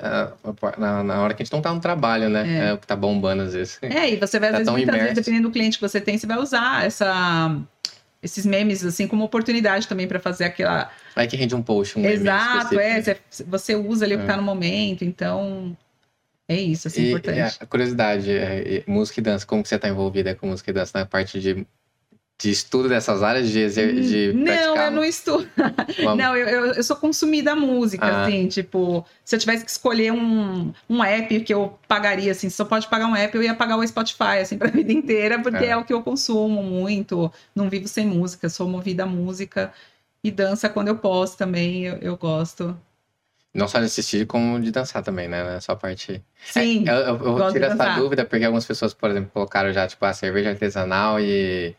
na, na hora que a gente não tá no trabalho, né? É. É, o que tá bombando às vezes. É, e você vai, às Tá vezes, tão muitas vezes, imerso. dependendo do cliente que você tem, você vai usar essa. Esses memes, assim, como oportunidade também para fazer aquela. Vai que rende um post, um Exato, é. Você, usa ali o que É. tá no momento, então. É isso, assim, E, importante. e a curiosidade, é, música e dança, como que você tá envolvida com música e dança na parte de, de estudo dessas áreas, de, de não, praticar eu não estudo. Não, eu, eu, eu sou consumida música, Ah. assim, tipo, se eu tivesse que escolher um, um app que eu pagaria, assim, se só pode pagar um app, eu ia pagar o Spotify, assim, pra vida inteira, porque É. é. o que eu consumo muito, não vivo sem música, sou movida a música e dança quando eu posso também, eu, eu gosto. Não só de assistir, como de dançar também, né? Só a parte. Sim, Eu, eu, eu tiro essa dúvida porque algumas pessoas, por exemplo, colocaram já, tipo, a cerveja artesanal e,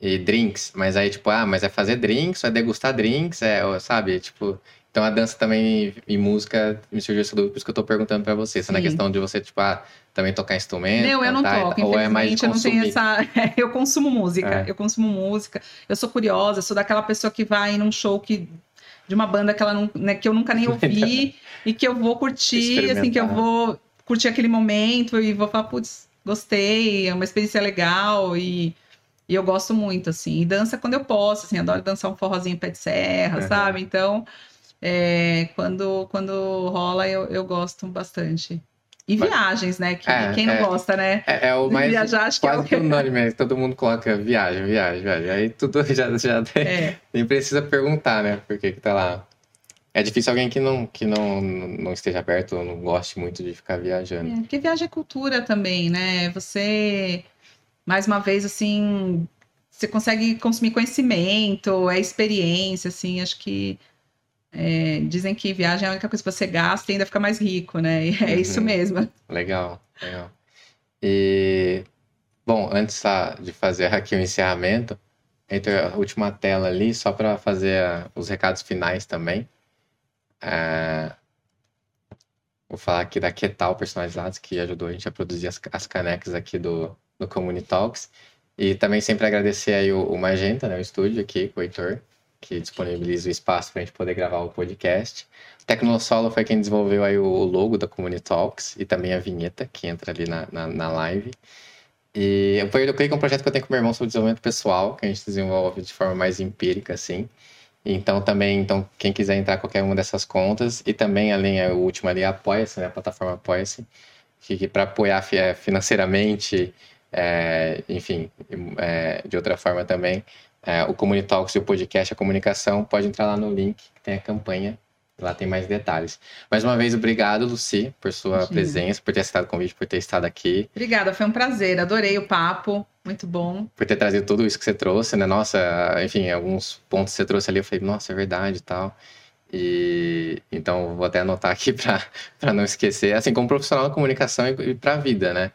e drinks. Mas aí, tipo, ah, mas é fazer drinks, é degustar drinks, é, sabe? Tipo. Então a dança também e música me surgiu essa dúvida, por isso que eu tô perguntando pra você. Se é na questão de você, tipo, ah, também tocar instrumento. Não, eu não toco, tal, ou é mais de eu não tenho essa. Eu consumo música, É. eu consumo música. Eu sou curiosa, sou daquela pessoa que vai num show que de uma banda que ela não, né, que eu nunca nem ouvi e que eu vou curtir, assim, que eu vou curtir aquele momento e vou falar, putz, gostei, é uma experiência legal e, e eu gosto muito, assim. E dança quando eu posso, assim, adoro dançar um forrozinho pé de serra, Uhum. sabe? Então, é, quando, quando rola, eu, eu gosto bastante. E viagens, né? Que É, quem não é. gosta, né? É, é o mais viajar, acho que é o quase que- unânime, todo mundo coloca viagem, viagem, viagem. Aí tudo já, já É. nem precisa perguntar, né? Por que que tá lá. É difícil alguém que não, que não, não esteja perto ou não goste muito de ficar viajando. É, porque viagem é cultura também, né? Você, mais uma vez, assim, você consegue consumir conhecimento, é experiência, assim, acho que é, dizem que viagem é a única coisa que você gasta e ainda fica mais rico, né? E é Uhum. isso mesmo. Legal, legal. E, bom, antes ah, de fazer aqui o encerramento, entre a última tela ali, só para fazer os recados finais também. É, Vou falar aqui da Ketal Personalizados, que ajudou a gente a produzir as, as canecas aqui do, do Community Talks. E também sempre agradecer aí o, o Magenta, né, o estúdio aqui, com o Heitor, que disponibiliza o espaço para a gente poder gravar o podcast. Tecnosolo foi quem desenvolveu aí o logo da Community Talks e também a vinheta que entra ali na, na, na live. E o Poder do é um projeto que eu tenho com meu irmão sobre desenvolvimento pessoal, que a gente desenvolve de forma mais empírica, assim. Então também, então, quem quiser entrar em qualquer uma dessas contas, e também, além, é o último ali, Apoia-se, né? A plataforma Apoia-se, que, que para apoiar eh, financeiramente, é, enfim, é, de outra forma também, é, o Community Talks e o podcast, a comunicação, pode entrar lá no link que tem a campanha. Lá tem mais detalhes. Mais uma vez, obrigado, Luci, por sua Imagina. presença, por ter aceitado o convite, por ter estado aqui. Obrigada, foi um prazer, adorei o papo, muito bom. por ter trazido tudo isso que você trouxe, né? Nossa, enfim, alguns pontos que você trouxe ali, eu falei, nossa, é verdade e tal. E então vou até anotar aqui para não esquecer, assim, como profissional da comunicação e, e para a vida, né?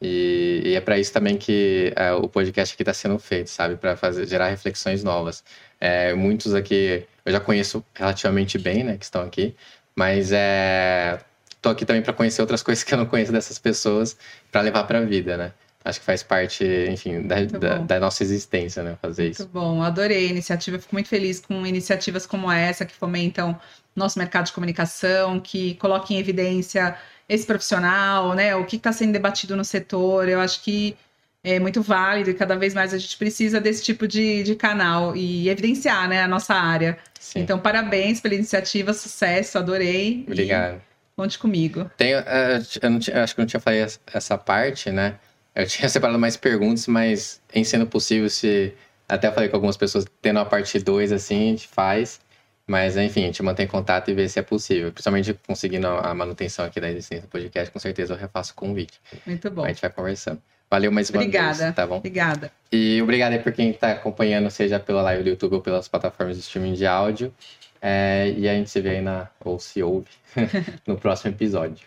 E, e é para isso também que é, o podcast aqui está sendo feito, sabe? Para gerar reflexões novas. É, muitos aqui eu já conheço relativamente bem, né? Que estão aqui, mas é, tô aqui também para conhecer outras coisas que eu não conheço dessas pessoas para levar para a vida, né? Acho que faz parte, enfim, da, Muito da, da nossa existência, né? Fazer isso. Muito bom, adorei a iniciativa, fico muito feliz com iniciativas como essa que fomentam nosso mercado de comunicação, que colocam em evidência esse profissional, né? O que está sendo debatido no setor. Eu acho que é muito válido e cada vez mais a gente precisa desse tipo de, de canal e evidenciar né, a nossa área. Sim. Então, parabéns pela iniciativa, sucesso, adorei. Obrigado. conte comigo. Tenho, eh, eu tinha- acho que eu não tinha falado essa- essa parte, né? Eu tinha separado mais perguntas, mas em sendo possível, se. Até falei com algumas pessoas, tendo a parte 2, assim, a gente faz. Mas, enfim, a gente mantém contato e vê se é possível. Principalmente conseguindo a manutenção aqui da existência do podcast, com certeza eu refaço o convite. Muito bom. A gente vai conversando. Valeu mais uma Obrigada. vez, tá bom? Obrigada. E obrigado aí por quem está acompanhando, seja pela live do YouTube ou pelas plataformas de streaming de áudio. É, e a gente se vê aí na, ou se ouve no próximo episódio.